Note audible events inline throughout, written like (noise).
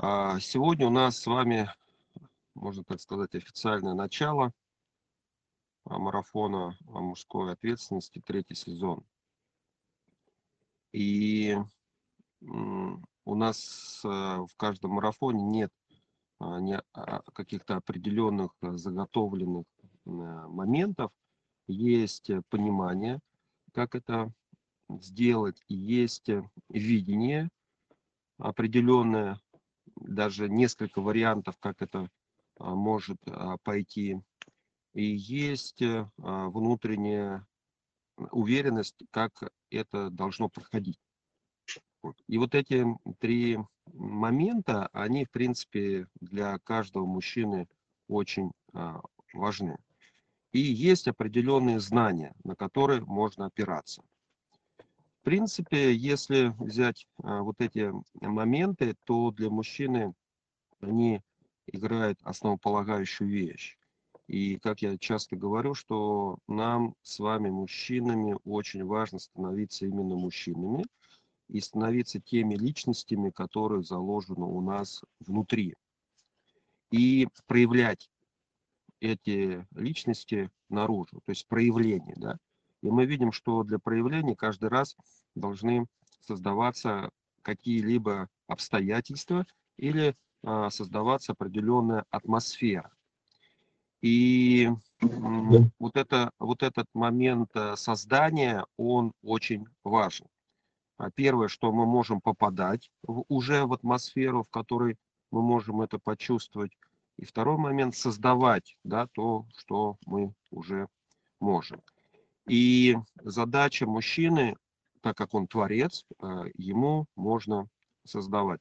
А, сегодня у нас с вами, можно так сказать, официальное начало а, марафона о мужской ответственности, третий сезон. И у нас э, в каждом марафоне нет а, каких-то определенных заготовленных э, моментов, есть понимание, как это сделать, есть видение определенное, даже несколько вариантов, как это а, может а, пойти. И есть а, внутренняя уверенность, как это должно проходить. И вот эти три момента, они, в принципе, для каждого мужчины очень важны. И есть определенные знания, на которые можно опираться принципе, если взять а, вот эти моменты, то для мужчины они играют основополагающую вещь. И как я часто говорю, что нам с вами, мужчинами, очень важно становиться именно мужчинами и становиться теми личностями, которые заложены у нас внутри. И проявлять эти личности наружу, то есть проявление, да. И мы видим, что для проявления каждый раз должны создаваться какие-либо обстоятельства или а, создаваться определенная атмосфера. И вот, это, вот этот момент э, создания, он очень важен. А первое, что мы можем попадать в, уже в атмосферу, в которой мы можем это почувствовать. И второй момент, создавать да, то, что мы уже можем. И задача мужчины, так как он творец, э, ему можно создавать.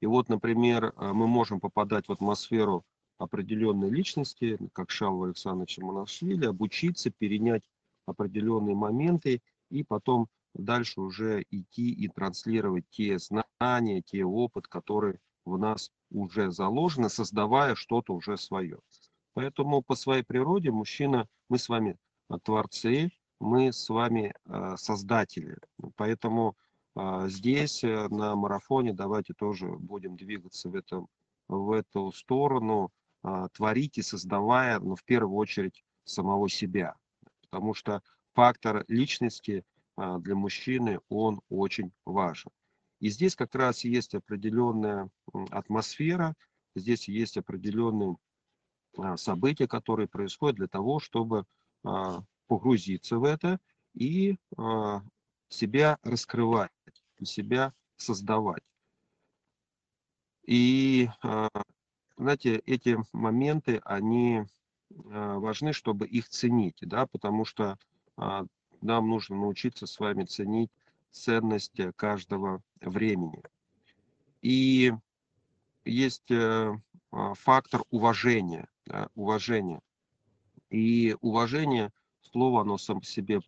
И вот, например, э, мы можем попадать в атмосферу определенной личности, как Шалва Александровича Монашвили, обучиться, перенять определенные моменты и потом дальше уже идти и транслировать те знания, те опыт, которые в нас уже заложены, создавая что-то уже свое. Поэтому по своей природе мужчина, мы с вами творцы, мы с вами э, создатели. Поэтому э, здесь э, на марафоне давайте тоже будем двигаться в, этом, в эту сторону, творить и создавая, но ну, в первую очередь самого себя. Потому что фактор личности для мужчины, он очень важен. И здесь как раз есть определенная атмосфера, здесь есть определенные события, которые происходят для того, чтобы погрузиться в это и а, себя раскрывать, себя создавать. И, а, знаете, эти моменты, они важны, чтобы их ценить, да, потому что нам нужно научиться с вами ценить ценность каждого времени. И есть э, фактор уважения, уважения. И уважение, слово, оно сам по себе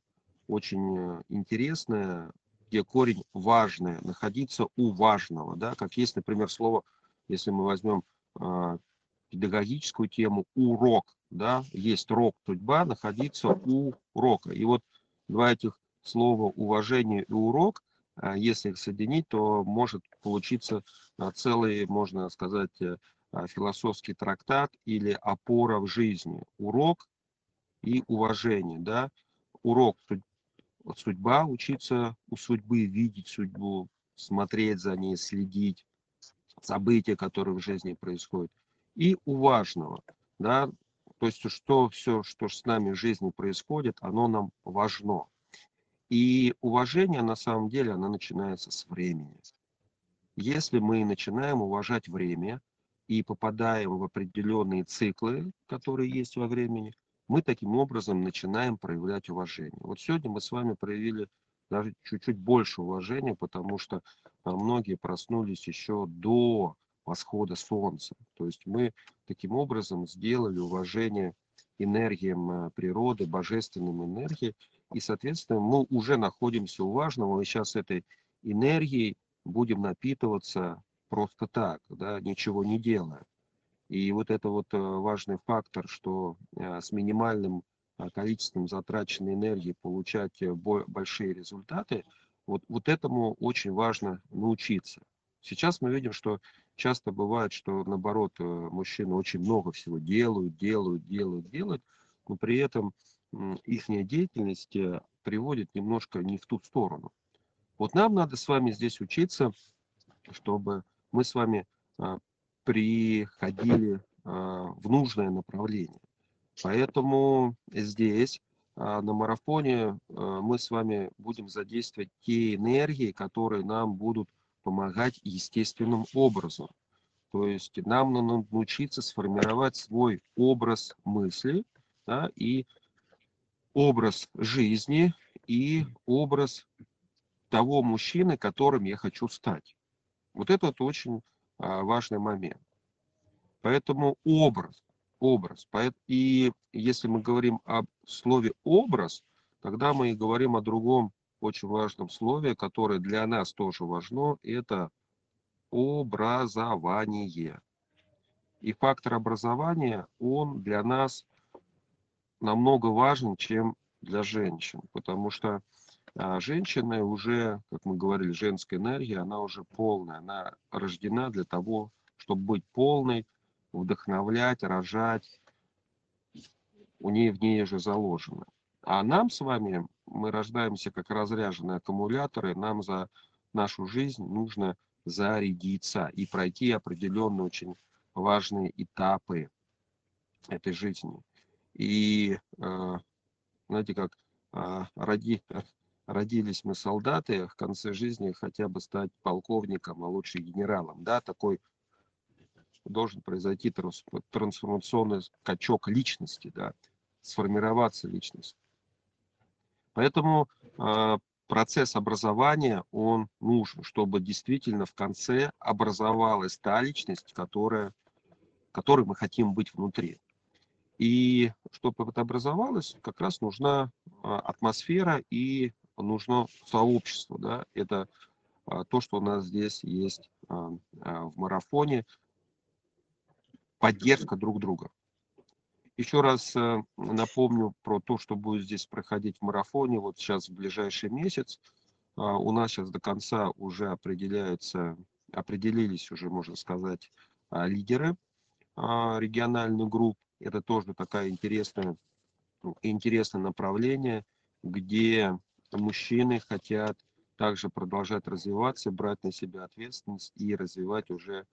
очень э, интересное, где корень важное, находиться у важного, да, как есть, например, слово, если мы возьмем э, педагогическую тему, урок, да, есть рок, судьба, находиться у урока. И вот два этих слова уважение и урок, э, если их соединить, то может получиться э, целый, можно сказать, э, философский трактат или опора в жизни. Урок и уважение, да, урок судьба, учиться у судьбы, видеть судьбу, смотреть за ней, следить, события, которые в жизни происходят, и у важного, да, то есть что все, что с нами в жизни происходит, оно нам важно. И уважение, на самом деле, оно начинается с времени. Если мы начинаем уважать время и попадаем в определенные циклы, которые есть во времени, мы таким образом начинаем проявлять уважение. Вот сегодня мы с вами проявили даже чуть-чуть больше уважения, потому что а, многие проснулись еще до восхода солнца. То есть мы таким образом сделали уважение энергиям а, природы, божественным энергиям, и, соответственно, мы уже находимся у важного, и сейчас этой энергией будем напитываться просто так, да, ничего не делая. И вот это вот э, важный фактор, что э, с минимальным э, количеством затраченной энергии получать большие результаты, вот, вот этому очень важно научиться. Сейчас мы видим, что часто бывает, что наоборот мужчины очень много всего делают, делают, делают, делают, но при этом их деятельность приводит немножко не в ту сторону. Вот нам надо с вами здесь учиться, чтобы мы с вами приходили а, в нужное направление. Поэтому здесь а, на марафоне мы с вами будем задействовать те энергии, которые нам будут помогать естественным образом. То есть нам надо научиться сформировать свой образ мысли да, и образ жизни и образ того мужчины, которым я хочу стать. Вот это вот очень а, важный момент. Поэтому образ, образ. И если мы говорим о слове образ, тогда мы и говорим о другом очень важном слове, которое для нас тоже важно, это образование. И фактор образования, он для нас намного важен, чем для женщин, потому что а, женщина уже, как мы говорили, женская энергия, она уже полная, она рождена для того, чтобы быть полной, вдохновлять, рожать, у нее в ней же заложено. А нам с вами, мы рождаемся как разряженные аккумуляторы, нам за нашу жизнь нужно зарядиться и пройти определенные очень важные этапы этой жизни. И, э, знаете, как э, роди, родились мы солдаты, в конце жизни хотя бы стать полковником, а лучше генералом. Да, такой должен произойти трансформационный скачок личности, да, сформироваться личность. Поэтому э, процесс образования, он нужен, чтобы действительно в конце образовалась та личность, которая, которой мы хотим быть внутри. И чтобы это образовалось, как раз нужна а, атмосфера и нужно сообщество. Да? Это а, то, что у нас здесь есть а, в марафоне, поддержка друг друга. Еще раз э, напомню про то, что будет здесь проходить в марафоне. Вот сейчас в ближайший месяц а, у нас сейчас до конца уже определяются, определились уже, можно сказать, а, лидеры а, региональных групп. Это тоже такая интересная, ну, интересное направление, где мужчины хотят также продолжать развиваться, брать на себя ответственность и развивать уже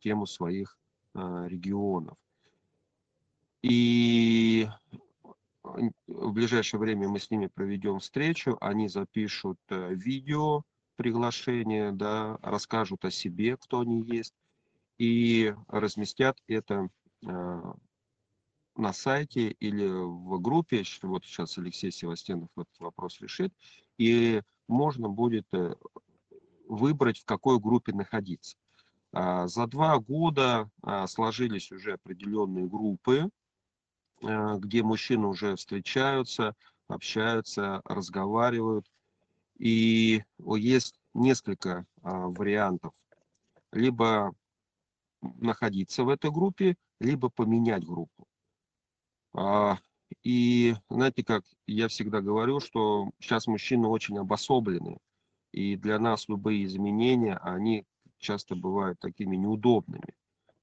тему своих регионов. И в ближайшее время мы с ними проведем встречу, они запишут э, видео приглашение, да, расскажут о себе, кто они есть, и разместят это э, на сайте или в группе. Вот сейчас Алексей Севастьянов этот вопрос решит. И можно будет э, выбрать, в какой группе находиться. А, за два года а, сложились уже определенные группы, Э, где мужчины уже встречаются, общаются, разговаривают. И есть несколько а, вариантов. Либо находиться в этой группе, либо поменять группу. А, и знаете, как я всегда говорю, что сейчас мужчины очень обособлены. И для нас любые изменения, они часто бывают такими неудобными.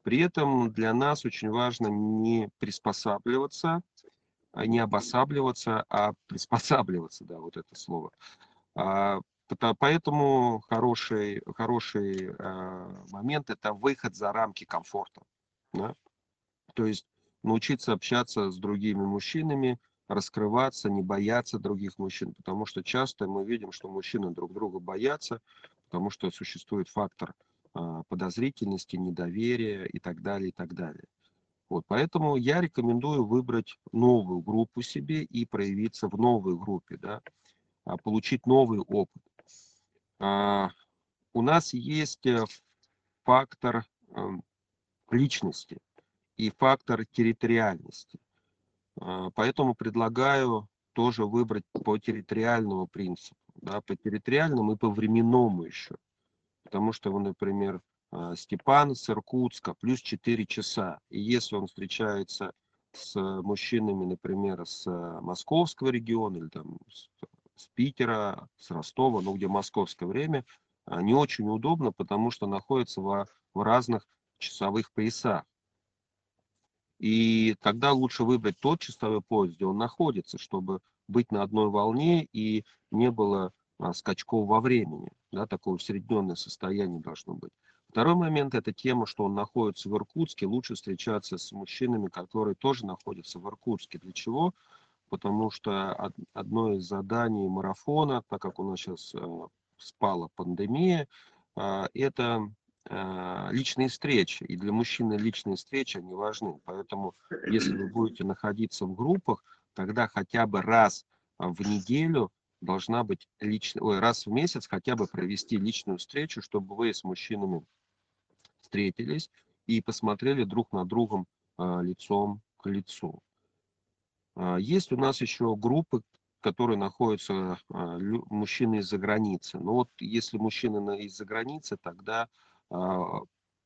При этом для нас очень важно не приспосабливаться, а не обосабливаться, а приспосабливаться, да, вот это слово. А, поэтому хороший, хороший момент – это выход за рамки комфорта. Да? То есть научиться общаться с другими мужчинами, раскрываться, не бояться других мужчин, потому что часто мы видим, что мужчины друг друга боятся, потому что существует фактор – а, подозрительности, недоверия и так далее, и так далее. Вот, поэтому я рекомендую выбрать новую группу себе и проявиться в новой группе, да, а, получить новый опыт. А, у нас есть э, фактор эм, личности и фактор территориальности. Поэтому предлагаю тоже выбрать по территориальному принципу, да, по территориальному и по временному еще потому что, например, а, Степан с Иркутска, плюс 4 часа. И если он встречается с мужчинами, например, с московского региона или там с, Питера, с Ростова, ну где московское время, а, не очень удобно, потому что находятся в, в разных часовых поясах. И тогда лучше выбрать тот часовой пояс, где он находится, чтобы быть на одной волне и не было а, скачков во времени. Да, такое усредненное состояние должно быть. Второй момент – это тема, что он находится в Иркутске. Лучше встречаться с мужчинами, которые тоже находятся в Иркутске. Для чего? Потому что одно из заданий марафона, так как у нас сейчас э, спала пандемия, а, это личные встречи. И для мужчины личные встречи, они важны. Поэтому, если вы будете находиться в группах, тогда хотя бы раз в неделю должна быть лично, ой, раз в месяц хотя бы провести личную встречу, чтобы вы с мужчинами встретились и посмотрели друг на другом а, лицом к лицу. А, есть у нас еще группы, которые находятся а, мужчины из-за границы. Но вот если мужчины из-за границы, тогда а,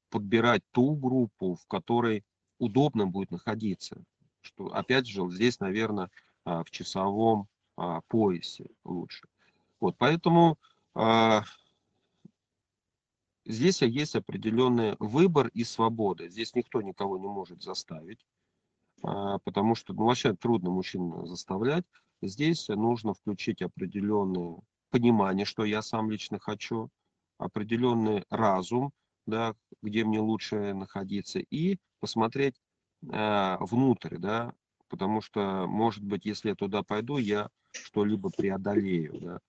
подбирать ту группу, в которой удобно будет находиться. Что, опять же, здесь, наверное, а, в часовом а, поясе лучше. Вот, поэтому а, здесь есть определенный выбор и свобода. Здесь никто никого не может заставить, а, потому что ну, вообще трудно мужчин заставлять. Здесь нужно включить определенное понимание, что я сам лично хочу, определенный разум, да, где мне лучше находиться, и посмотреть э, внутрь, да, потому что, может быть, если я туда пойду, я что-либо преодолею, да.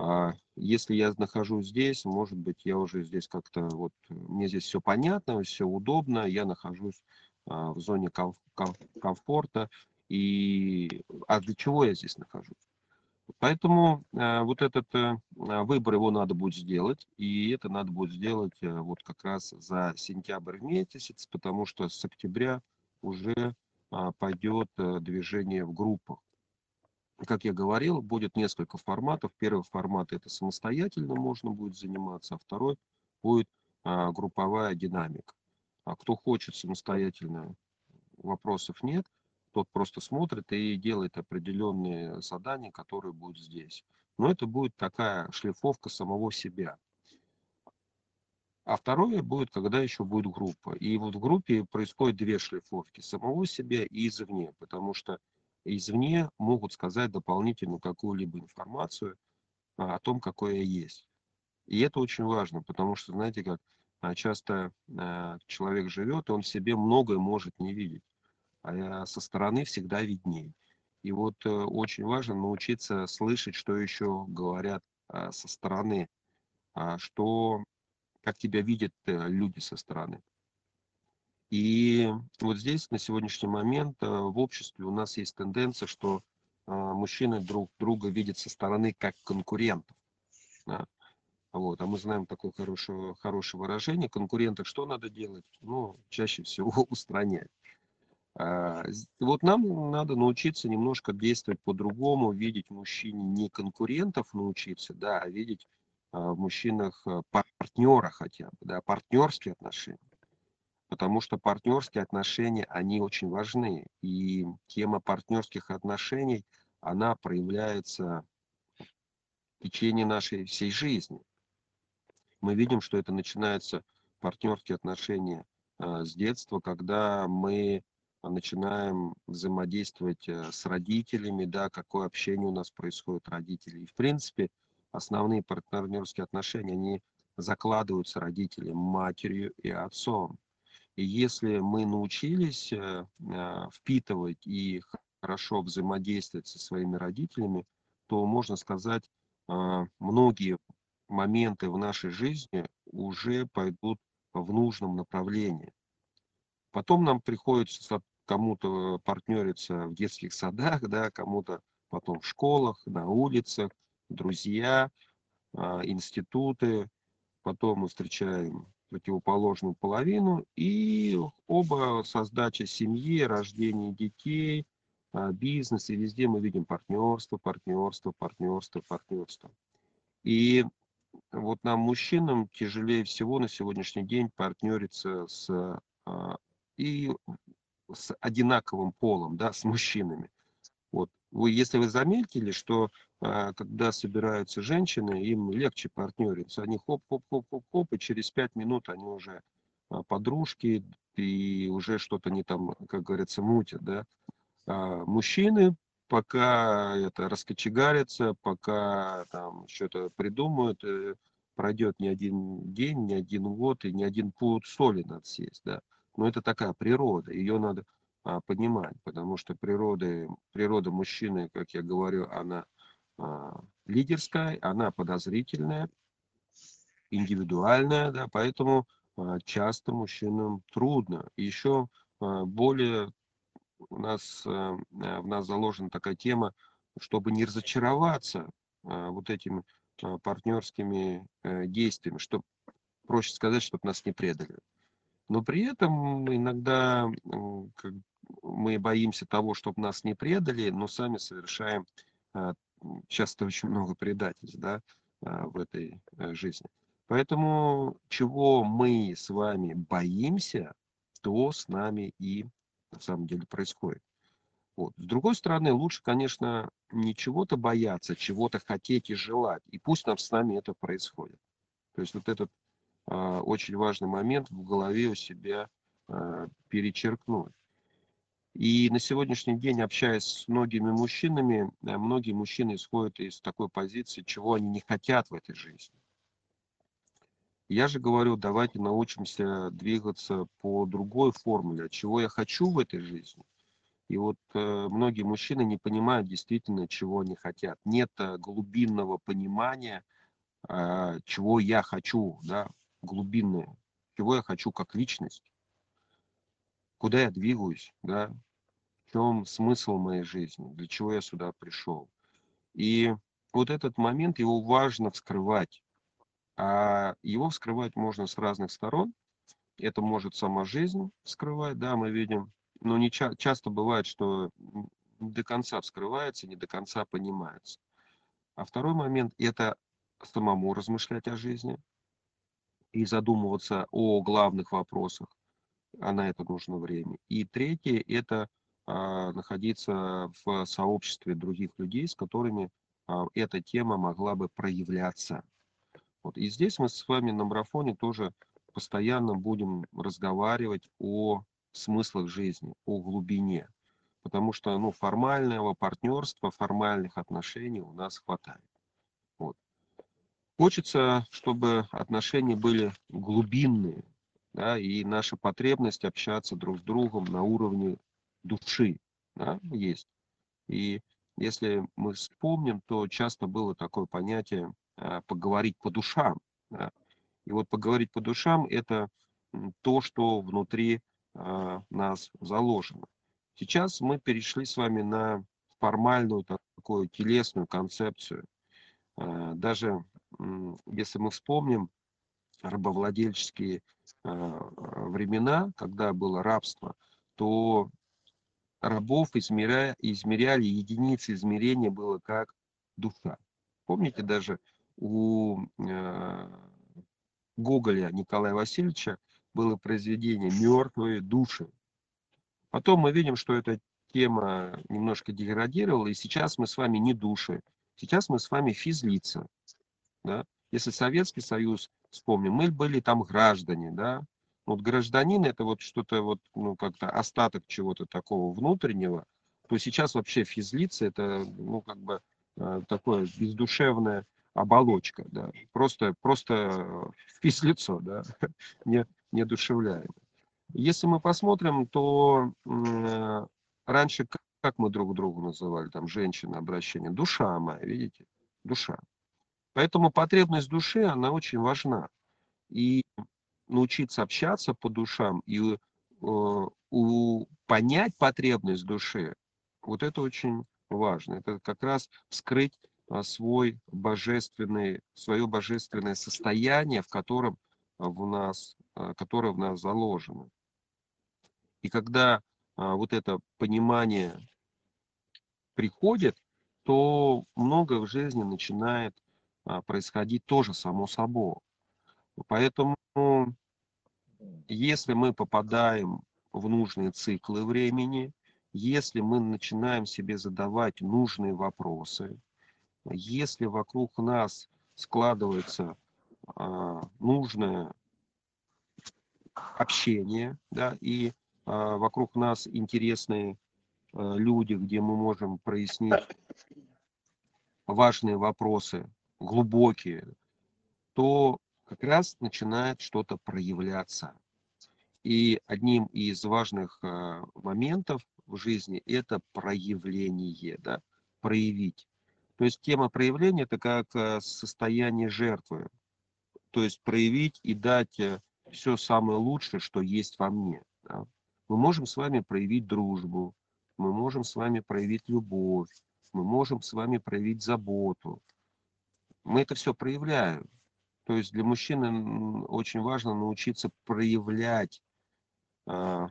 А если я нахожусь здесь, может быть, я уже здесь как-то, вот, мне здесь все понятно, все удобно, я нахожусь а, в зоне комф комфорта, и, а для чего я здесь нахожусь? Поэтому э, вот этот э, выбор его надо будет сделать, и это надо будет сделать э, вот как раз за сентябрь месяц, потому что с октября уже э, пойдет э, движение в группах. Как я говорил, будет несколько форматов. Первый формат это самостоятельно можно будет заниматься, а второй будет э, групповая динамика. А кто хочет самостоятельно, вопросов нет тот просто смотрит и делает определенные задания, которые будут здесь. Но это будет такая шлифовка самого себя. А второе будет, когда еще будет группа. И вот в группе происходит две шлифовки. Самого себя и извне. Потому что извне могут сказать дополнительную какую-либо информацию а, о том, какой я есть. И это очень важно, потому что, знаете, как а, часто а, человек живет, он в себе многое может не видеть а со стороны всегда виднее. И вот э, очень важно научиться слышать, что еще говорят а, со стороны, а, что, как тебя видят э, люди со стороны. И вот здесь на сегодняшний момент э, в обществе у нас есть тенденция, что мужчины друг друга видят со стороны как конкурентов. Вот, а мы знаем такое хорошее, хорошее выражение. Конкурентов что надо делать? Ну, чаще всего (laughs) устранять. А, вот нам надо научиться немножко действовать по-другому, видеть в мужчине не конкурентов научиться, да, а видеть а, в мужчинах а, партнера хотя бы, да, партнерские отношения. Потому что партнерские отношения, они очень важны. И тема партнерских отношений, она проявляется в течение нашей всей жизни. Мы видим, что это начинается партнерские отношения с детства, когда мы начинаем взаимодействовать э, с родителями, да, какое общение у нас происходит родители. И, в принципе, основные партнерские отношения, они закладываются родителям, матерью и отцом. И если мы научились э, э, впитывать и хорошо взаимодействовать со своими родителями, то, можно сказать, многие моменты в нашей жизни уже пойдут в нужном направлении. Потом нам приходится кому-то партнериться в детских садах, да, кому-то потом в школах, на улицах, друзья, а, институты. Потом мы встречаем противоположную половину, и оба создача семьи, рождение детей, а, бизнес, и везде мы видим партнерство, партнерство, партнерство, партнерство. И вот нам, мужчинам, тяжелее всего на сегодняшний день партнериться с а, и с одинаковым полом, да, с мужчинами. Вот. Вы, если вы заметили, что а, когда собираются женщины, им легче партнериться. Они хоп-хоп-хоп-хоп-хоп, и через пять минут они уже а, подружки, и уже что-то не там, как говорится, мутят, да. А мужчины пока это раскочегарятся, пока там что-то придумают, э, пройдет не один день, не один год и не один пуд соли надо съесть, да. Но это такая природа, ее надо а, понимать, потому что природа, природа мужчины, как я говорю, она а, лидерская, она подозрительная, индивидуальная, да, поэтому а, часто мужчинам трудно. Еще а, более у нас, а, в нас заложена такая тема, чтобы не разочароваться а, вот этими а, партнерскими а, действиями, чтобы, проще сказать, чтобы нас не предали. Но при этом иногда мы боимся того, чтобы нас не предали, но сами совершаем а, часто очень много предательств да, а, в этой э, жизни. Поэтому чего мы с вами боимся, то с нами и на самом деле происходит. Вот. С другой стороны, лучше, конечно, не чего-то бояться, чего-то хотеть и желать. И пусть нам с нами это происходит. То есть вот этот очень важный момент в голове у себя э, перечеркнуть. И на сегодняшний день, общаясь с многими мужчинами, э, многие мужчины исходят из такой позиции, чего они не хотят в этой жизни. Я же говорю, давайте научимся двигаться по другой формуле, чего я хочу в этой жизни. И вот э, многие мужчины не понимают действительно, чего они хотят. Нет э, глубинного понимания, э, чего я хочу, да, глубинное, чего я хочу как личность, куда я двигаюсь, да, в чем смысл моей жизни, для чего я сюда пришел. И вот этот момент, его важно вскрывать. А его вскрывать можно с разных сторон. Это может сама жизнь вскрывать, да, мы видим. Но не ча- часто бывает, что не до конца вскрывается, не до конца понимается. А второй момент – это самому размышлять о жизни и задумываться о главных вопросах, а на это нужно время. И третье – это а, находиться в сообществе других людей, с которыми а, эта тема могла бы проявляться. Вот. И здесь мы с вами на марафоне тоже постоянно будем разговаривать о смыслах жизни, о глубине. Потому что ну, формального партнерства, формальных отношений у нас хватает. Хочется, чтобы отношения были глубинные, да, и наша потребность общаться друг с другом на уровне души да, есть. И если мы вспомним, то часто было такое понятие а, поговорить по душам. Да. И вот поговорить по душам – это то, что внутри а, нас заложено. Сейчас мы перешли с вами на формальную такую телесную концепцию. А, даже если мы вспомним рабовладельческие времена, когда было рабство, то рабов измеря, измеряли, единицы измерения было как душа. Помните, даже у э, Гоголя Николая Васильевича было произведение «Мертвые души». Потом мы видим, что эта тема немножко деградировала, и сейчас мы с вами не души, сейчас мы с вами физлица. Да? Если Советский Союз вспомним, мы были там граждане, да, вот гражданин это вот что-то вот, ну, как-то остаток чего-то такого внутреннего, то сейчас вообще физлица это, ну, как бы э, такое бездушевная оболочка, да, просто, просто физлицо, да, (laughs) не, не душевляемое. Если мы посмотрим, то э, раньше как, как мы друг другу называли, там, женщина, обращение, душа моя, видите, душа. Поэтому потребность души, она очень важна. И научиться общаться по душам и э, у, понять потребность души, вот это очень важно. Это как раз вскрыть а, свой божественный, свое божественное состояние, в котором в нас, а, которое в нас заложено. И когда а, вот это понимание приходит, то многое в жизни начинает происходить тоже само собой. Поэтому если мы попадаем в нужные циклы времени, если мы начинаем себе задавать нужные вопросы, если вокруг нас складывается а, нужное общение, да, и а, вокруг нас интересные а, люди, где мы можем прояснить важные вопросы, глубокие, то как раз начинает что-то проявляться. И одним из важных а, моментов в жизни это проявление, да, проявить. То есть тема проявления это как а, состояние жертвы. То есть проявить и дать э, все самое лучшее, что есть во мне. Да. Мы можем с вами проявить дружбу, мы можем с вами проявить любовь, мы можем с вами проявить заботу. Мы это все проявляем. То есть для мужчины очень важно научиться проявлять, а,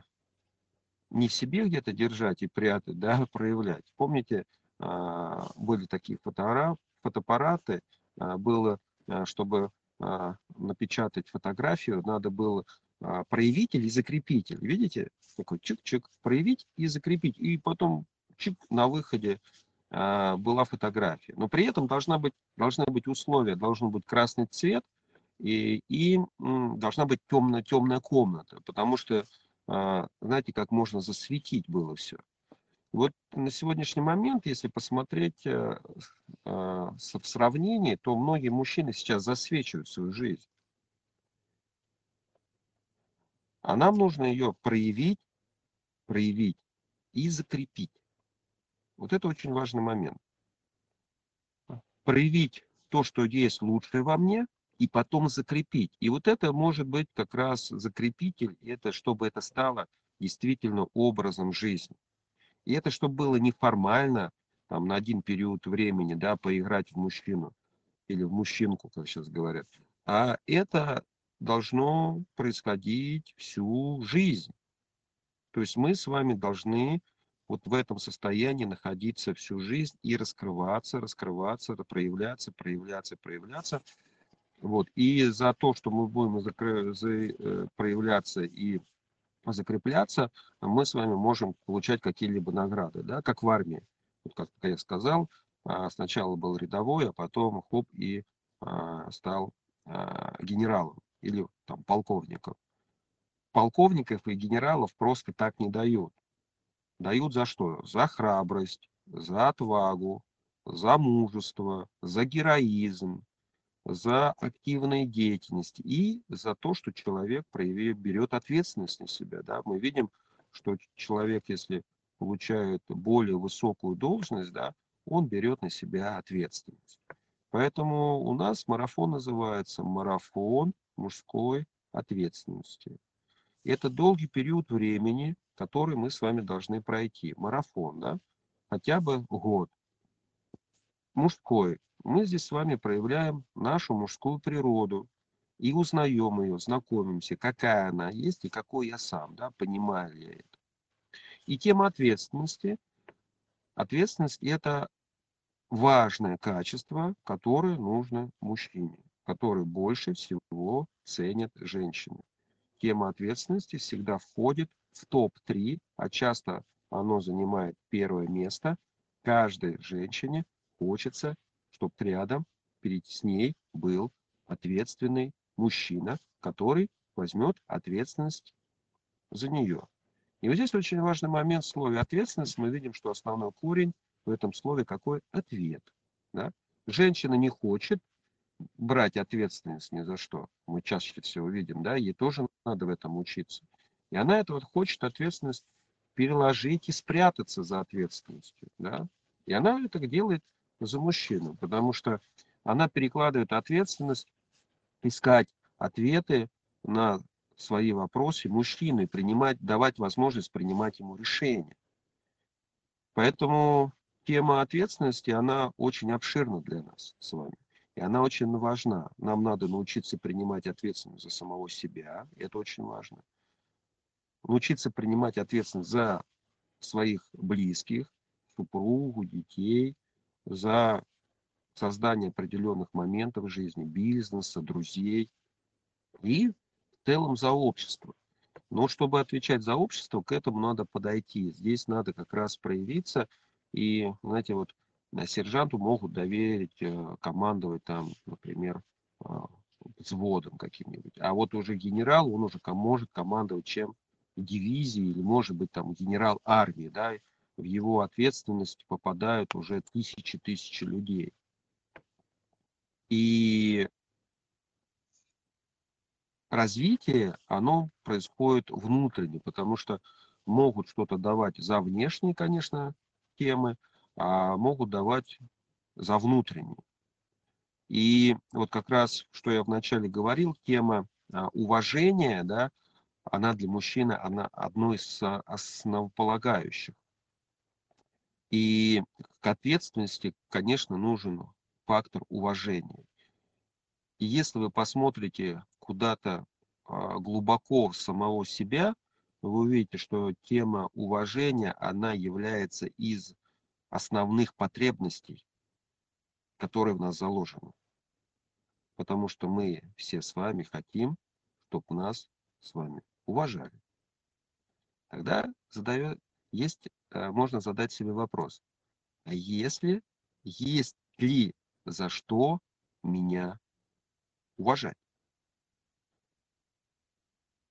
не себе где-то держать и прятать, (laughs) да, а проявлять. Помните, а, были такие фотоаппараты, фотоаппараты было, чтобы напечатать фотографию, надо было проявитель и закрепитель. Видите? Такой чик-чик, проявить и закрепить. И потом чик на выходе а, была фотография. Но при этом должна быть, должны быть условия, должен быть красный цвет и, и должна быть темная, темная комната, потому что, а, знаете, как можно засветить было все. Вот на сегодняшний момент, если посмотреть э, а, в сравнении, то многие мужчины сейчас засвечивают свою жизнь. А нам нужно ее проявить, проявить и закрепить. Вот это очень важный момент. Проявить то, что есть лучшее во мне, и потом закрепить. И вот это может быть как раз закрепитель, это чтобы это стало действительно образом жизни. И это чтобы было неформально, там, на один период времени, да, поиграть в мужчину или в мужчинку, как сейчас говорят. А это должно происходить всю жизнь. То есть мы с вами должны вот в этом состоянии находиться всю жизнь и раскрываться, раскрываться, проявляться, проявляться, проявляться. Вот. И за то, что мы будем. Э, проявляться и закрепляться, мы с вами можем получать какие-либо награды, да, как в армии. Вот как я сказал, а, сначала был рядовой, а потом хоп и а, стал а, генералом или там полковником. Полковников и генералов просто так не дают. Дают за что? За храбрость, за отвагу, за мужество, за героизм, за активные деятельность и за то, что человек проявит, берет ответственность на себя. Да? Мы видим, что человек, если получает более высокую должность, да, он берет на себя ответственность. Поэтому у нас марафон называется марафон мужской ответственности. Это долгий период времени, который мы с вами должны пройти. Марафон, да? Хотя бы год. Мужской. Мы здесь с вами проявляем нашу мужскую природу и узнаем ее, знакомимся, какая она есть и какой я сам, да, понимаю ли я это. И тема ответственности. Ответственность – это важное качество, которое нужно мужчине, который больше всего ценит женщины. Тема ответственности всегда входит в топ-3, а часто оно занимает первое место. Каждой женщине хочется, чтобы рядом перед с ней был ответственный мужчина, который возьмет ответственность за нее. И вот здесь очень важный момент в слове ответственность. Мы видим, что основной корень в этом слове какой? Ответ. Да? Женщина не хочет брать ответственность ни за что. Мы чаще всего видим, да, ей тоже надо в этом учиться. И она это вот хочет ответственность переложить и спрятаться за ответственностью. Да? И она это делает за мужчину, потому что она перекладывает ответственность искать ответы на свои вопросы мужчины, принимать, давать возможность принимать ему решения. Поэтому тема ответственности, она очень обширна для нас с вами. И она очень важна. Нам надо научиться принимать ответственность за самого себя. Это очень важно научиться принимать ответственность за своих близких, супругу, детей, за создание определенных моментов жизни, бизнеса, друзей и в целом за общество. Но чтобы отвечать за общество, к этому надо подойти. Здесь надо как раз проявиться. И, знаете, вот сержанту могут доверить э, командовать там, например, а, взводом каким-нибудь. А вот уже генерал, он уже может командовать чем дивизией или, может быть, там генерал армии, да, в его ответственность попадают уже тысячи-тысячи людей. И развитие, оно происходит внутренне, потому что могут что-то давать за внешние, конечно, темы, а могут давать за внутренние. И вот как раз, что я вначале говорил, тема а, уважения, да, она для мужчины она одной из основополагающих. И к ответственности, конечно, нужен фактор уважения. И если вы посмотрите куда-то а, глубоко в самого себя, вы увидите, что тема уважения, она является из основных потребностей, которые в нас заложены. Потому что мы все с вами хотим, чтобы нас с вами уважали. Тогда задает, есть, э, можно задать себе вопрос, а если, есть ли за что меня уважать?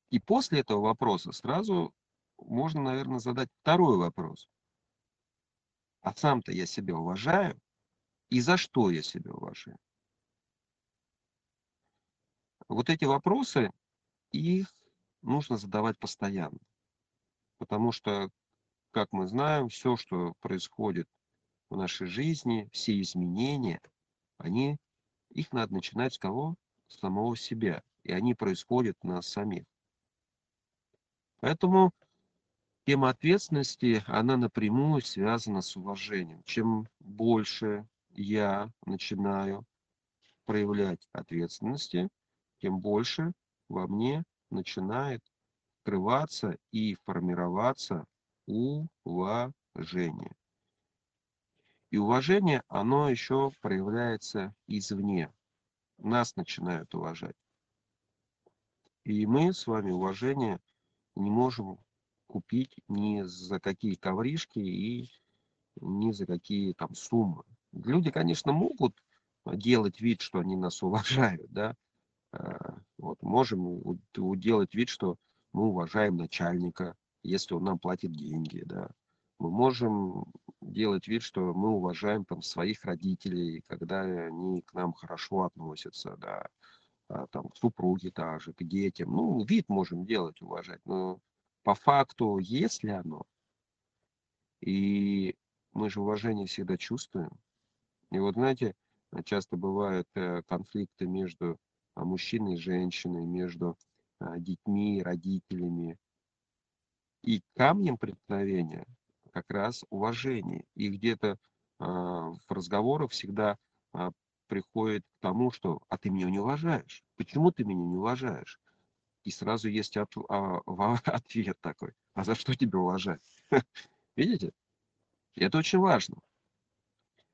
И после этого вопроса сразу можно, наверное, задать второй вопрос. А сам-то я себя уважаю, и за что я себя уважаю? Вот эти вопросы, их нужно задавать постоянно. Потому что, как мы знаем, все, что происходит в нашей жизни, все изменения, они, их надо начинать с кого? С самого себя. И они происходят у нас самих. Поэтому тема ответственности, она напрямую связана с уважением. Чем больше я начинаю проявлять ответственности, тем больше во мне начинает скрываться и формироваться уважение. И уважение, оно еще проявляется извне. Нас начинают уважать. И мы с вами уважение не можем купить ни за какие ковришки и ни за какие там суммы. Люди, конечно, могут делать вид, что они нас уважают, да, а, вот, можем делать вид, что мы уважаем начальника, если он нам платит деньги, да. Мы можем делать вид, что мы уважаем там своих родителей, когда они к нам хорошо относятся, да, а, там, к супруге также, к детям. Ну, вид можем делать, уважать, но по факту есть ли оно? И мы же уважение всегда чувствуем. И вот, знаете, часто бывают э, конфликты между а, мужчиной и женщиной, между а, детьми родителями. И камнем преткновения как раз уважение. И где-то а, в разговорах всегда приходит к тому, что «а ты меня не уважаешь? Почему ты меня не уважаешь?» И сразу есть от, а, (laughs) ответ такой «а за что тебя уважать?» (laughs) Видите? Это очень важно.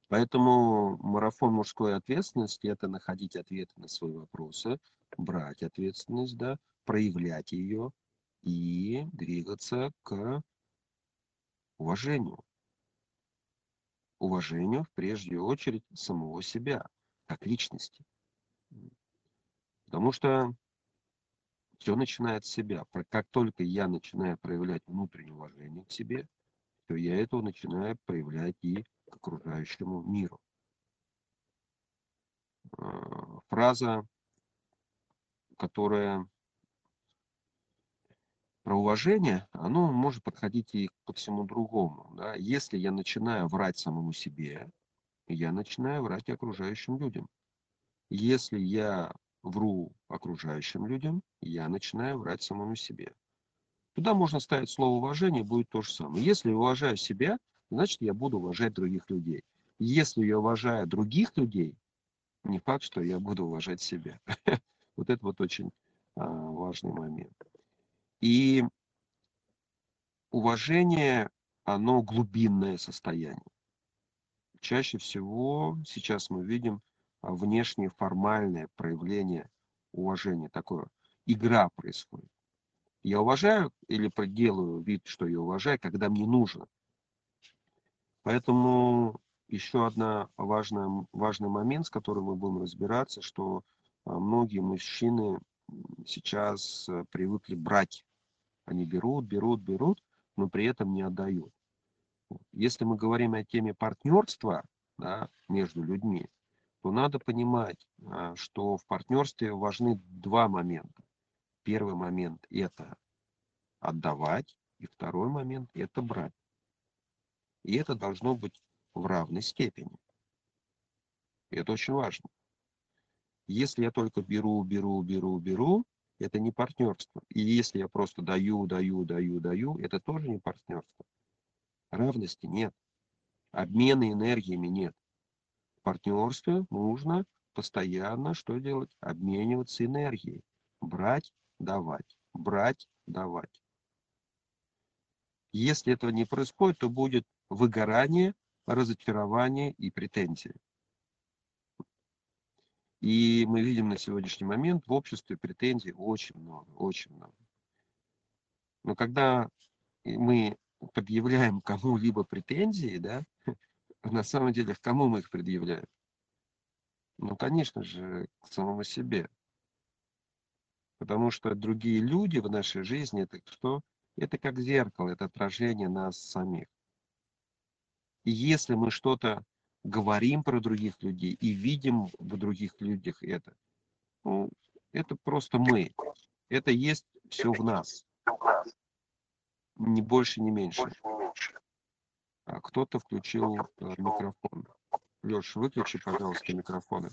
Поэтому марафон мужской ответственности – это находить ответы на свои вопросы, брать ответственность, да, проявлять ее и двигаться к уважению. Уважению, в прежнюю очередь, самого себя, как личности. Потому что все начинает с себя. Как только я начинаю проявлять внутреннее уважение к себе, то я этого начинаю проявлять и к окружающему миру. А, фраза, которая про уважение, оно может подходить и ко всему другому. Да? Если я начинаю врать самому себе, я начинаю врать окружающим людям. Если я вру окружающим людям, я начинаю врать самому себе. Туда можно ставить слово уважение, будет то же самое. Если я уважаю себя, значит я буду уважать других людей. Если я уважаю других людей, не факт, что я буду уважать себя. (laughs) Вот это вот очень а, важный момент. И уважение, оно глубинное состояние. Чаще всего сейчас мы видим а, внешнее формальное проявление уважения. Такое игра происходит. Я уважаю или делаю вид, что я уважаю, когда мне нужно. Поэтому еще одна важная, важный момент, с которым мы будем разбираться, что а, многие мужчины сейчас э, привыкли брать. Они берут, берут, берут, но при этом не отдают. Если мы говорим о теме партнерства да, между людьми, то надо понимать, а, что в партнерстве важны два момента. Первый момент – это отдавать, и второй момент – это брать. И это должно быть в равной степени. Это очень важно. Если я только беру, беру, беру, беру, это не партнерство. И если я просто даю, даю, даю, даю, это тоже не партнерство. Равности нет. Обмена энергиями нет. Партнерстве нужно постоянно что делать? Обмениваться энергией. Брать, давать. Брать, давать. Если этого не происходит, то будет выгорание, разочарование и претензии. И мы видим на сегодняшний момент в обществе претензий очень много, очень много. Но когда мы предъявляем кому-либо претензии, да, на самом деле, к кому мы их предъявляем? Ну, конечно же, к самому себе. Потому что другие люди в нашей жизни, это что? Это как зеркало, это отражение нас самих. И если мы что-то говорим про других людей и видим в других людях это, ну, это просто мы. Это есть все в нас. Ни больше, ни меньше. А кто-то включил э, микрофон. Леш, выключи, пожалуйста, микрофоны.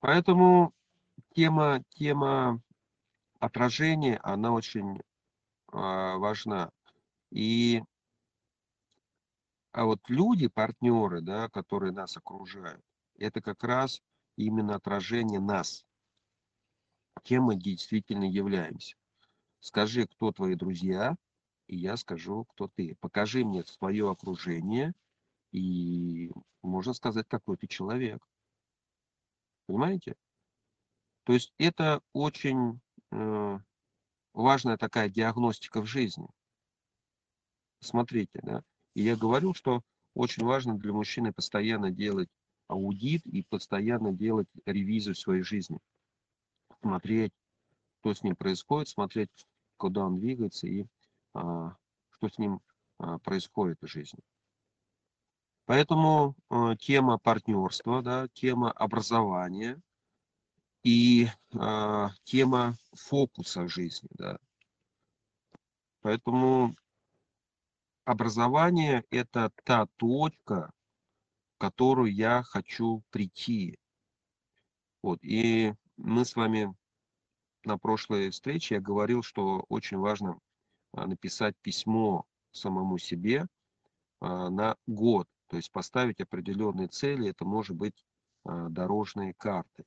Поэтому тема, тема отражения, она очень а, важна. И а вот люди, партнеры, да, которые нас окружают, это как раз именно отражение нас, кем мы действительно являемся. Скажи, кто твои друзья, и я скажу, кто ты. Покажи мне свое окружение, и можно сказать, какой ты человек. Понимаете? То есть это очень э, важная такая диагностика в жизни. Смотрите, да. И я говорю, что очень важно для мужчины постоянно делать аудит и постоянно делать ревизию своей жизни. Смотреть, что с ним происходит, смотреть, куда он двигается и а, что с ним а, происходит в жизни. Поэтому а, тема партнерства, да, тема образования, и э, тема фокуса в жизни. Да. Поэтому образование – это та точка, в которую я хочу прийти. Вот. И мы с вами на прошлой встрече я говорил, что очень важно написать письмо самому себе на год, то есть поставить определенные цели, это может быть дорожные карты.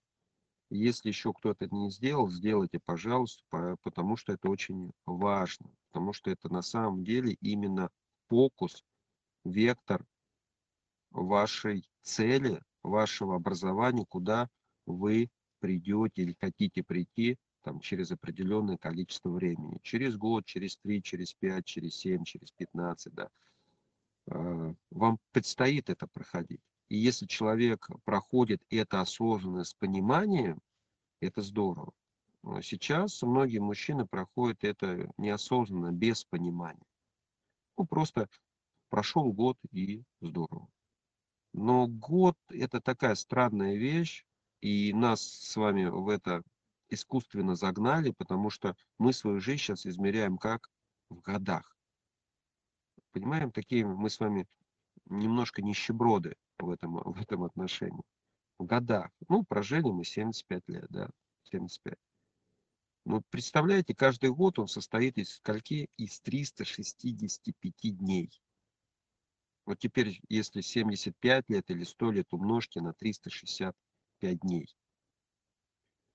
Если еще кто-то не сделал, сделайте, пожалуйста, потому что это очень важно. Потому что это на самом деле именно фокус, вектор вашей цели, вашего образования, куда вы придете или хотите прийти там, через определенное количество времени. Через год, через три, через пять, через семь, через пятнадцать. Да. А, вам предстоит это проходить. И если человек проходит это осознанно с пониманием, это здорово. Сейчас многие мужчины проходят это неосознанно, без понимания. Ну, просто прошел год и здорово. Но год это такая странная вещь, и нас с вами в это искусственно загнали, потому что мы свою жизнь сейчас измеряем как в годах. Понимаем, такие мы с вами немножко нищеброды в этом, в этом отношении. В годах. Ну, прожили мы 75 лет, да, 75. Ну, представляете, каждый год он состоит из скольки? Из 365 дней. Вот теперь, если 75 лет или 100 лет умножьте на 365 дней.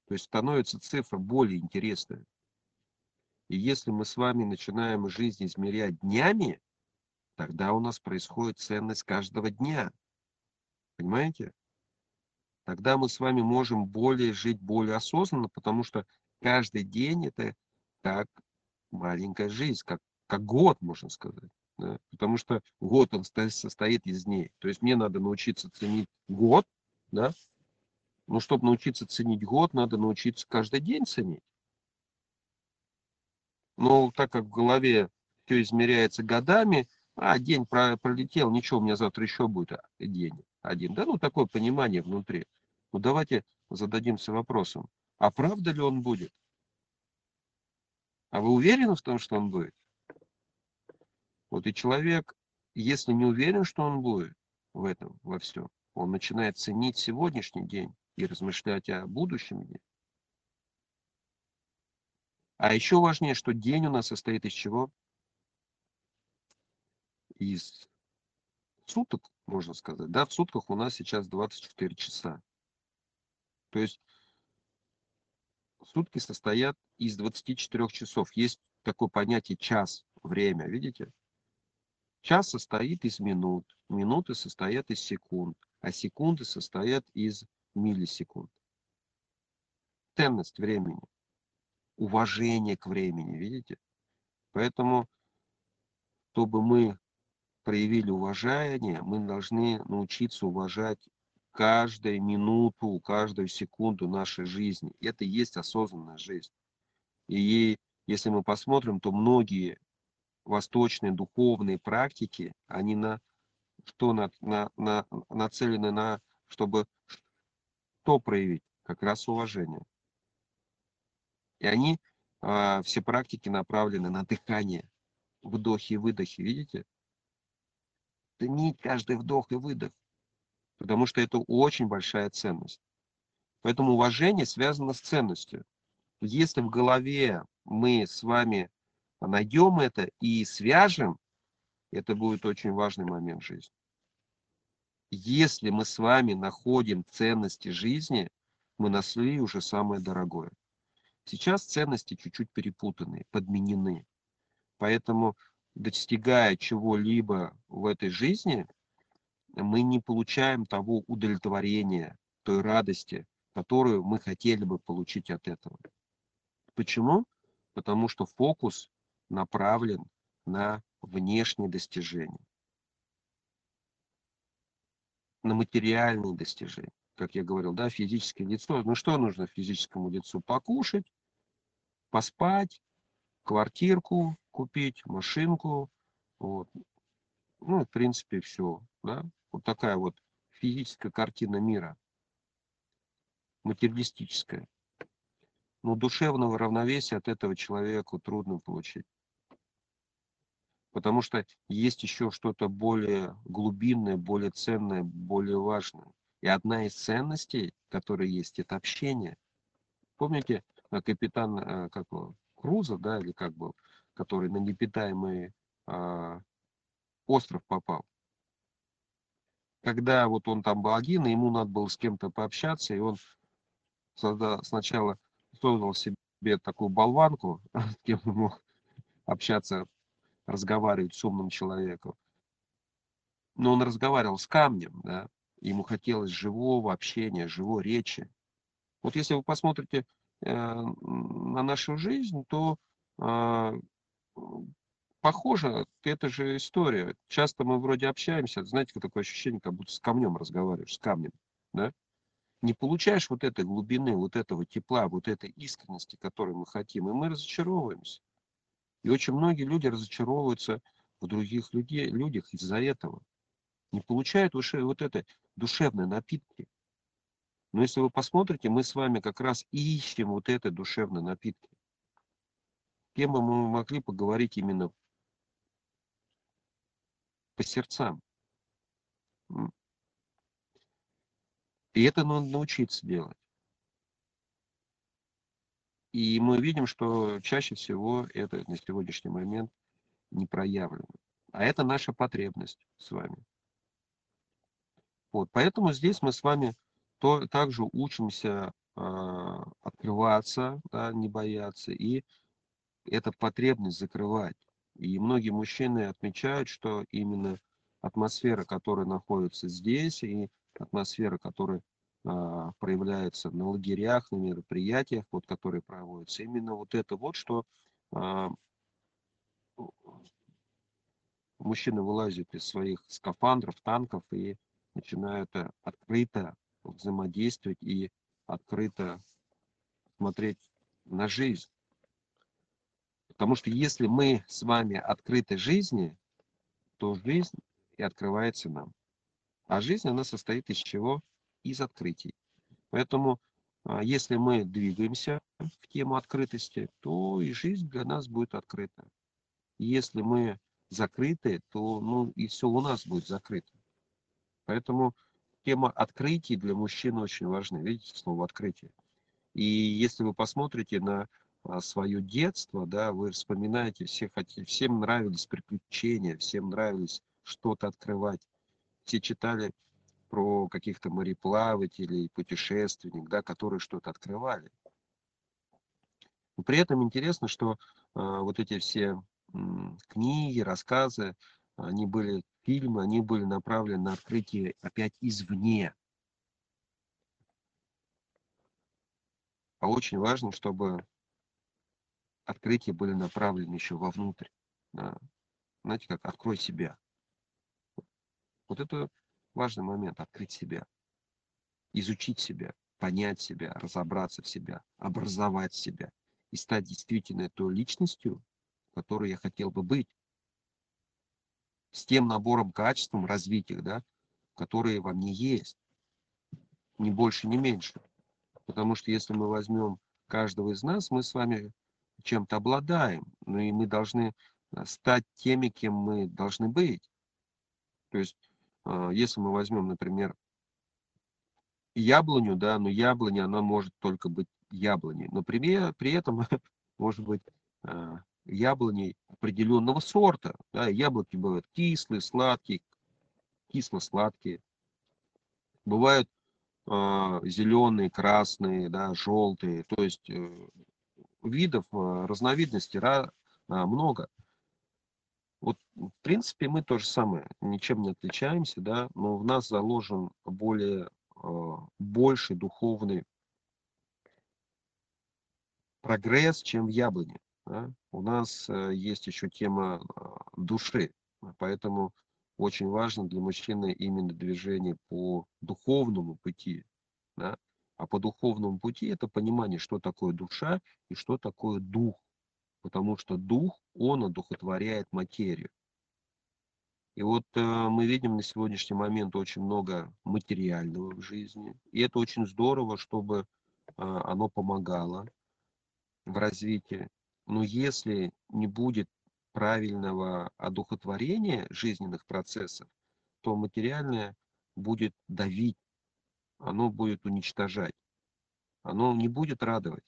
То есть становится цифра более интересная. И если мы с вами начинаем жизнь измерять днями, тогда у нас происходит ценность каждого дня. Понимаете? тогда мы с вами можем более жить более осознанно, потому что каждый день это как маленькая жизнь, как, как год, можно сказать. Да? Потому что год он состоит из дней. То есть мне надо научиться ценить год, да? Но чтобы научиться ценить год, надо научиться каждый день ценить. Но так как в голове все измеряется годами, а день пролетел, ничего, у меня завтра еще будет а, день один. Да, ну такое понимание внутри. Ну давайте зададимся вопросом, а правда ли он будет? А вы уверены в том, что он будет? Вот и человек, если не уверен, что он будет в этом, во всем, он начинает ценить сегодняшний день и размышлять о будущем дне. А еще важнее, что день у нас состоит из чего? Из суток, можно сказать. Да, в сутках у нас сейчас 24 часа. То есть сутки состоят из 24 часов. Есть такое понятие час, время, видите? Час состоит из минут, минуты состоят из секунд, а секунды состоят из миллисекунд. Ценность времени, уважение к времени, видите? Поэтому, чтобы мы проявили уважение, мы должны научиться уважать каждую минуту, каждую секунду нашей жизни. Это и есть осознанная жизнь. И если мы посмотрим, то многие восточные духовные практики, они на что на, на, на, нацелены на, чтобы что проявить? Как раз уважение. И они, э, все практики направлены на дыхание, вдохи и выдохи, видите? Ценить каждый вдох и выдох, потому что это очень большая ценность. Поэтому уважение связано с ценностью. Если в голове мы с вами найдем это и свяжем, это будет очень важный момент жизни. Если мы с вами находим ценности жизни, мы нашли уже самое дорогое. Сейчас ценности чуть-чуть перепутаны, подменены. Поэтому, достигая чего-либо в этой жизни, мы не получаем того удовлетворения, той радости, которую мы хотели бы получить от этого. Почему? Потому что фокус направлен на внешние достижения, на материальные достижения. Как я говорил, да, физическое лицо. Ну что нужно физическому лицу? Покушать, поспать, квартирку купить, машинку. Вот. Ну, в принципе, все. Да? Вот такая вот физическая картина мира. Материалистическая. Но душевного равновесия от этого человеку трудно получить потому что есть еще что-то более глубинное, более ценное, более важное. И одна из ценностей, которая есть, это общение. Помните, э, капитан э, как Круза, да, или как был, который на непитаемый а, остров попал. Когда вот он там был один, и ему надо было с кем-то пообщаться, и он сначала создал себе такую болванку, (laughs) с кем он мог общаться разговаривать с умным человеком. Но он разговаривал с камнем, да, ему хотелось живого общения, живой речи. Вот если вы посмотрите э, на нашу жизнь, то э, похоже, это же история. Часто мы вроде общаемся, знаете, такое ощущение, как будто с камнем разговариваешь, с камнем, да? Не получаешь вот этой глубины, вот этого тепла, вот этой искренности, которую мы хотим, и мы разочаровываемся. И очень многие люди разочаровываются в других людей, людях из-за этого. Не получают уже вот это душевные напитки. Но если вы посмотрите, мы с вами как раз ищем вот это душевные напитки. Кем бы мы могли поговорить именно по сердцам. И это надо научиться делать. И мы видим, что чаще всего это на сегодняшний момент не проявлено. А это наша потребность с вами. Вот, поэтому здесь мы с вами то, также учимся э, открываться, да, не бояться, и эту потребность закрывать. И многие мужчины отмечают, что именно атмосфера, которая находится здесь, и атмосфера, которая проявляется на лагерях, на мероприятиях, вот, которые проводятся. Именно вот это вот, что а, мужчины вылазят из своих скафандров, танков и начинают э, открыто взаимодействовать и открыто смотреть на жизнь. Потому что если мы с вами открыты жизни, то жизнь и открывается нам. А жизнь, она состоит из чего? Из открытий. Поэтому, а, если мы двигаемся в тему открытости, то и жизнь для нас будет открыта. Если мы закрыты, то ну, и все у нас будет закрыто. Поэтому тема открытий для мужчин очень важна. Видите слово открытие? И если вы посмотрите на а, свое детство, да, вы вспоминаете, все хотели, всем нравились приключения, всем нравились что-то открывать. Все читали про каких-то мореплавателей, путешественников, да, которые что-то открывали. Но при этом интересно, что э, вот эти все э, книги, рассказы, они были, фильмы, они были направлены на открытие опять извне. А очень важно, чтобы открытия были направлены еще вовнутрь. Да. Знаете, как открой себя. Вот это важный момент, открыть себя, изучить себя, понять себя, разобраться в себя, образовать себя и стать действительно той личностью, которой я хотел бы быть. С тем набором качеств, развития, да, которые во мне есть. Ни больше, ни меньше. Потому что если мы возьмем каждого из нас, мы с вами чем-то обладаем. Ну и мы должны э, стать теми, кем мы должны быть. То есть, если мы возьмем, например, яблоню, да, но яблоня, она может только быть яблоней. Но при, при этом (laughs) может быть э, яблоней определенного сорта. Да, яблоки бывают кислые, сладкие, кисло-сладкие. Бывают а, зеленые, красные, да, желтые. То есть э, видов, а, разновидностей а, много. Вот, в принципе, мы то же самое, ничем не отличаемся, да, но в нас заложен более, больший духовный прогресс, чем в яблоне. Да? У нас э, есть еще тема души, поэтому очень важно для мужчины именно движение по духовному пути. Да? А по духовному пути это понимание, что такое душа и что такое дух. Потому что дух, он одухотворяет материю. И вот э, мы видим на сегодняшний момент очень много материального в жизни. И это очень здорово, чтобы э, оно помогало в развитии. Но если не будет правильного одухотворения жизненных процессов, то материальное будет давить, оно будет уничтожать, оно не будет радовать.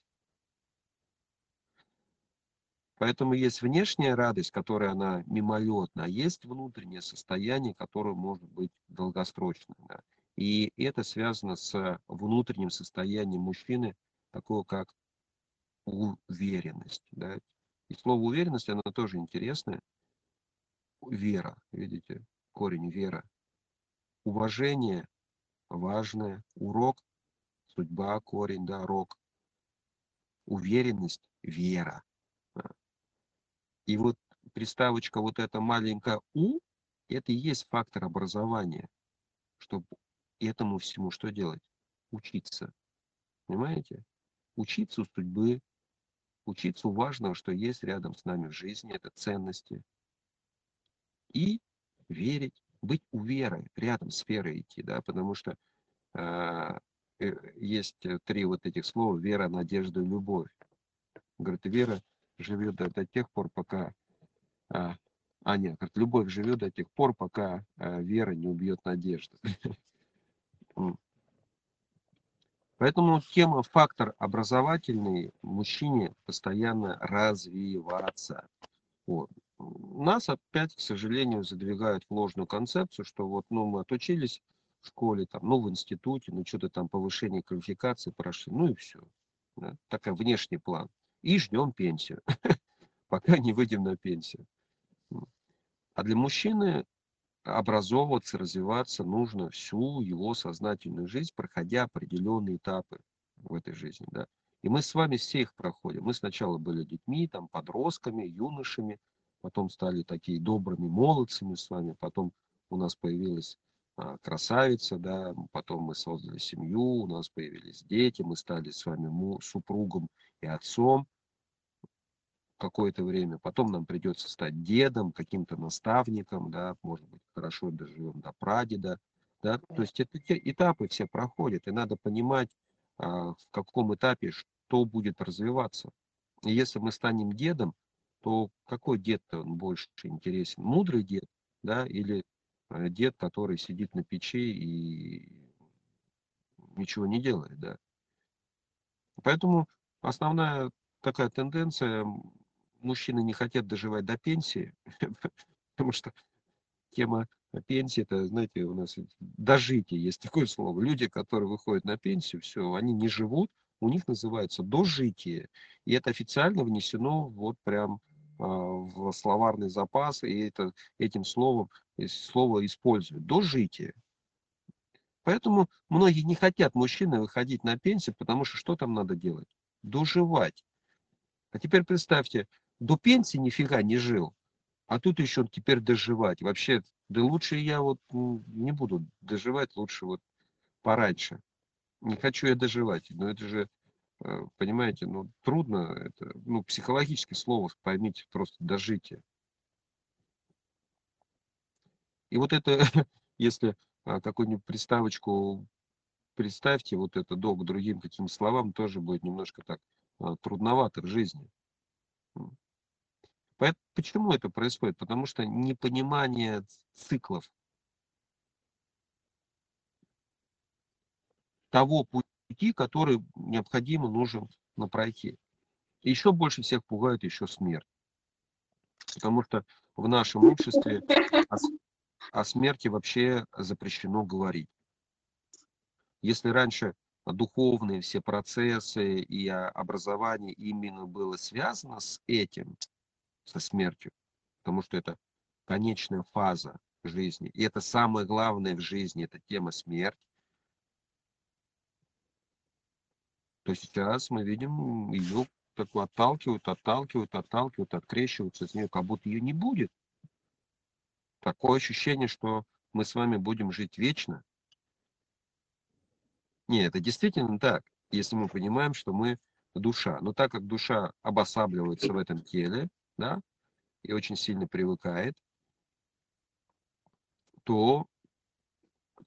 Поэтому есть внешняя радость, которая она мимолетна, а есть внутреннее состояние, которое может быть долгосрочным. Да. И это связано с внутренним состоянием мужчины, такого как уверенность. Да. И слово уверенность, оно тоже интересное. Вера, видите, корень вера. Уважение важное. Урок, судьба, корень, да, рок. Уверенность, вера. И вот приставочка вот эта маленькая «у», это и есть фактор образования. Чтобы этому всему что делать? Учиться. Понимаете? Учиться у судьбы, учиться у важного, что есть рядом с нами в жизни, это ценности. И верить, быть у веры, рядом с верой идти, да, потому что а, э, есть три вот этих слова, вера, надежда любовь. Говорит, вера живет до, тех пор, пока, а, а нет, говорит, любовь живет до тех пор, пока а, вера не убьет надежду. (laughs) Поэтому тема фактор образовательный мужчине постоянно развиваться. Вот. Нас опять, к сожалению, задвигают в ложную концепцию, что вот ну, мы отучились в школе, там, ну, в институте, ну, что-то там повышение квалификации прошли, ну и все. Да? Такой внешний план. И ждем пенсию, (laughs) пока не выйдем на пенсию. А для мужчины образовываться, развиваться нужно всю его сознательную жизнь, проходя определенные этапы в этой жизни, да. И мы с вами все их проходим. Мы сначала были детьми, там, подростками, юношами, потом стали такие добрыми молодцами с вами, потом у нас появилась а, красавица, да, потом мы создали семью, у нас появились дети, мы стали с вами супругом и отцом какое-то время, потом нам придется стать дедом, каким-то наставником, да, может быть, хорошо доживем до прадеда, да, то есть это те этапы все проходят, и надо понимать, а, в каком этапе что будет развиваться. И если мы станем дедом, то какой дед-то он больше интересен? Мудрый дед, да, или э, дед, который сидит на печи и ничего не делает, да. Поэтому основная такая тенденция, мужчины не хотят доживать до пенсии, (laughs) потому что тема пенсии, это, знаете, у нас дожитие, есть такое слово. Люди, которые выходят на пенсию, все, они не живут, у них называется дожитие. И это официально внесено вот прям а, в словарный запас, и это, этим словом слово используют. Дожитие. Поэтому многие не хотят мужчины выходить на пенсию, потому что что там надо делать? Доживать. А теперь представьте, до пенсии нифига не жил, а тут еще теперь доживать. Вообще, да лучше я вот не буду доживать, лучше вот пораньше. Не хочу я доживать. Но это же, э, понимаете, ну трудно, это, ну психологически слово, поймите, просто дожитие. И вот это, (laughs) если а, какую-нибудь приставочку представьте, вот это до к другим каким словам тоже будет немножко так а, трудновато в жизни. Почему это происходит? Потому что непонимание циклов. Того пути, который необходимо нужен на пройти. Еще больше всех пугает еще смерть. Потому что в нашем обществе о, о смерти вообще запрещено говорить. Если раньше духовные все процессы и образование именно было связано с этим, со смертью, потому что это конечная фаза жизни. И это самое главное в жизни, это тема смерти. То сейчас мы видим ее такую отталкивают, отталкивают, отталкивают, открещиваются от нее, как будто ее не будет. Такое ощущение, что мы с вами будем жить вечно. Нет, это действительно так, если мы понимаем, что мы душа. Но так как душа обосабливается в этом теле, да, и очень сильно привыкает, то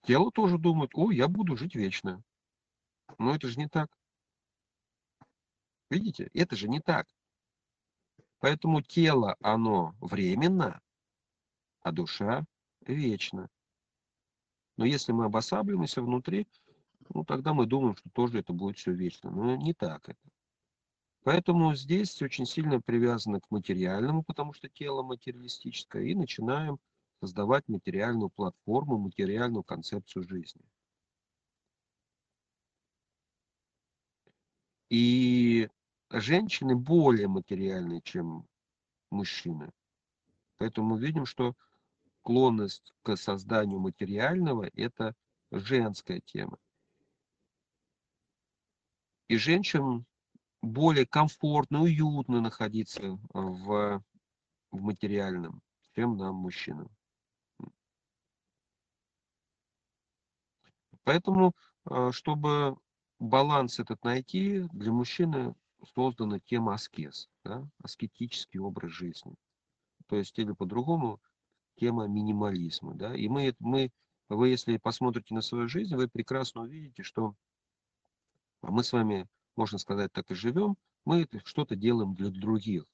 тело тоже думает, о, я буду жить вечно. Но это же не так. Видите, это же не так. Поэтому тело, оно временно, а душа вечна. Но если мы обосабливаемся внутри, ну тогда мы думаем, что тоже это будет все вечно. Но не так это. Поэтому здесь очень сильно привязано к материальному, потому что тело материалистическое, и начинаем создавать материальную платформу, материальную концепцию жизни. И женщины более материальные, чем мужчины. Поэтому мы видим, что склонность к созданию материального – это женская тема. И женщин более комфортно, уютно находиться в, в материальном, чем нам, мужчинам. Поэтому, э, чтобы баланс этот найти, для мужчины создана тема аскез, да, аскетический образ жизни. То есть, или по-другому, тема минимализма. Да? И мы, мы, вы, если посмотрите на свою жизнь, вы прекрасно увидите, что мы с вами можно сказать, так и живем, мы что-то делаем для других.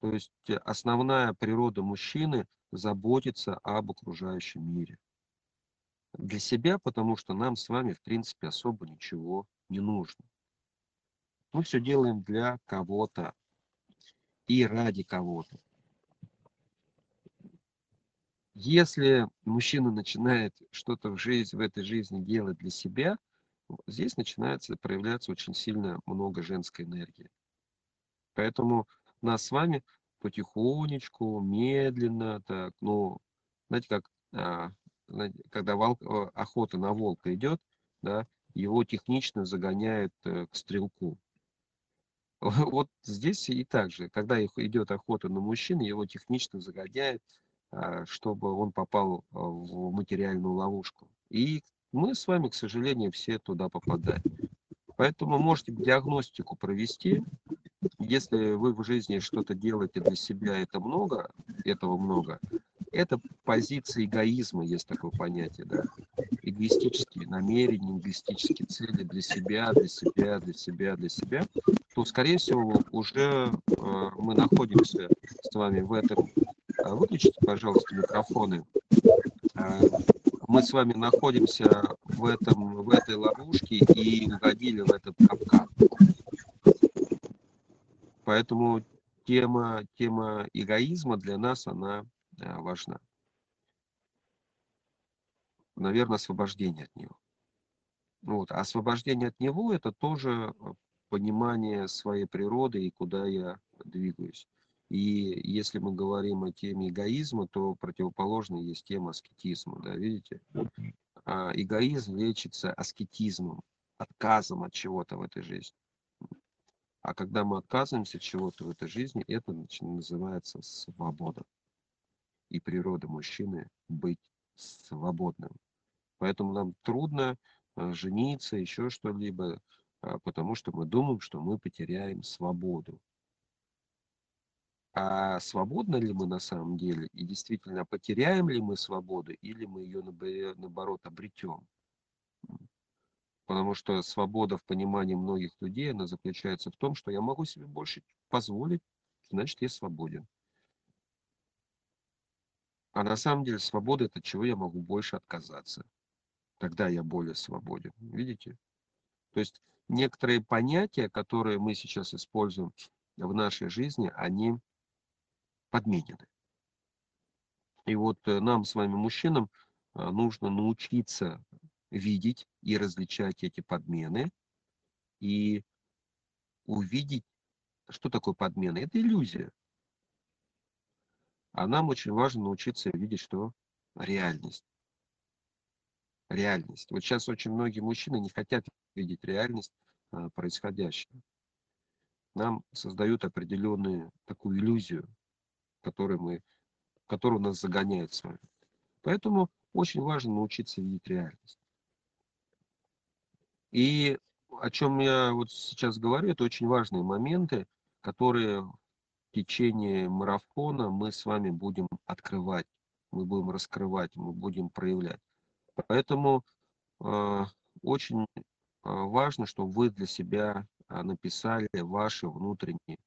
То есть э, основная природа мужчины заботиться об окружающем мире. Для себя, потому что нам с вами, в принципе, особо ничего не нужно. Мы все делаем для кого-то и ради кого-то. Если мужчина начинает что-то в жизни, в этой жизни делать для себя – здесь начинается проявляться очень сильно много женской энергии. Поэтому нас с вами потихонечку, медленно, так, ну, знаете, как а, когда волк, охота на волка идет, да, его технично загоняют э, к стрелку. (laughs) Вот здесь и так же, когда идет охота на мужчину, его технично загоняют, а, чтобы он попал в материальную ловушку. И мы с вами, к сожалению, все туда попадаем. Поэтому можете диагностику провести. Если вы в жизни что-то делаете для себя, это много, этого много, это позиция эгоизма, есть такое понятие, да. Эгоистические намерения, эгоистические цели для себя, для себя, для себя, для себя, то, скорее всего, уже э, мы находимся с вами в этом. А выключите, пожалуйста, микрофоны. Э, мы с вами находимся в, этом, в этой ловушке и угодили в этот капкан. Поэтому тема, тема эгоизма для нас, она э, важна. Наверное, освобождение от него. Вот. А освобождение от него – это тоже понимание своей природы и куда я двигаюсь. И если мы говорим о теме эгоизма, то противоположно есть тема аскетизма, да, видите? А эгоизм лечится аскетизмом, отказом от чего-то в этой жизни. А когда мы отказываемся от чего-то в этой жизни, это называется свобода. И природа мужчины быть свободным. Поэтому нам трудно э, жениться, еще что-либо, а, потому что мы думаем, что мы потеряем свободу. А свободны ли мы на самом деле? И действительно, потеряем ли мы свободу, или мы ее, наоборот, обретем? Потому что свобода в понимании многих людей, она заключается в том, что я могу себе больше позволить, значит, я свободен. А на самом деле свобода – это чего я могу больше отказаться. Тогда я более свободен. Видите? То есть некоторые понятия, которые мы сейчас используем в нашей жизни, они подменены. И вот э, нам с вами, мужчинам, э, нужно научиться видеть и различать эти подмены и увидеть, что такое подмена. Это иллюзия. А нам очень важно научиться видеть, что реальность. Реальность. Вот сейчас очень многие мужчины не хотят видеть реальность а, происходящего. Нам создают определенную такую иллюзию, который мы, который нас загоняет с вами. Поэтому очень важно научиться видеть реальность. И о чем я вот сейчас говорю, это очень важные моменты, которые в течение марафона мы с вами будем открывать, мы будем раскрывать, мы будем проявлять. Поэтому э, очень э, важно, чтобы вы для себя э, написали ваши внутренние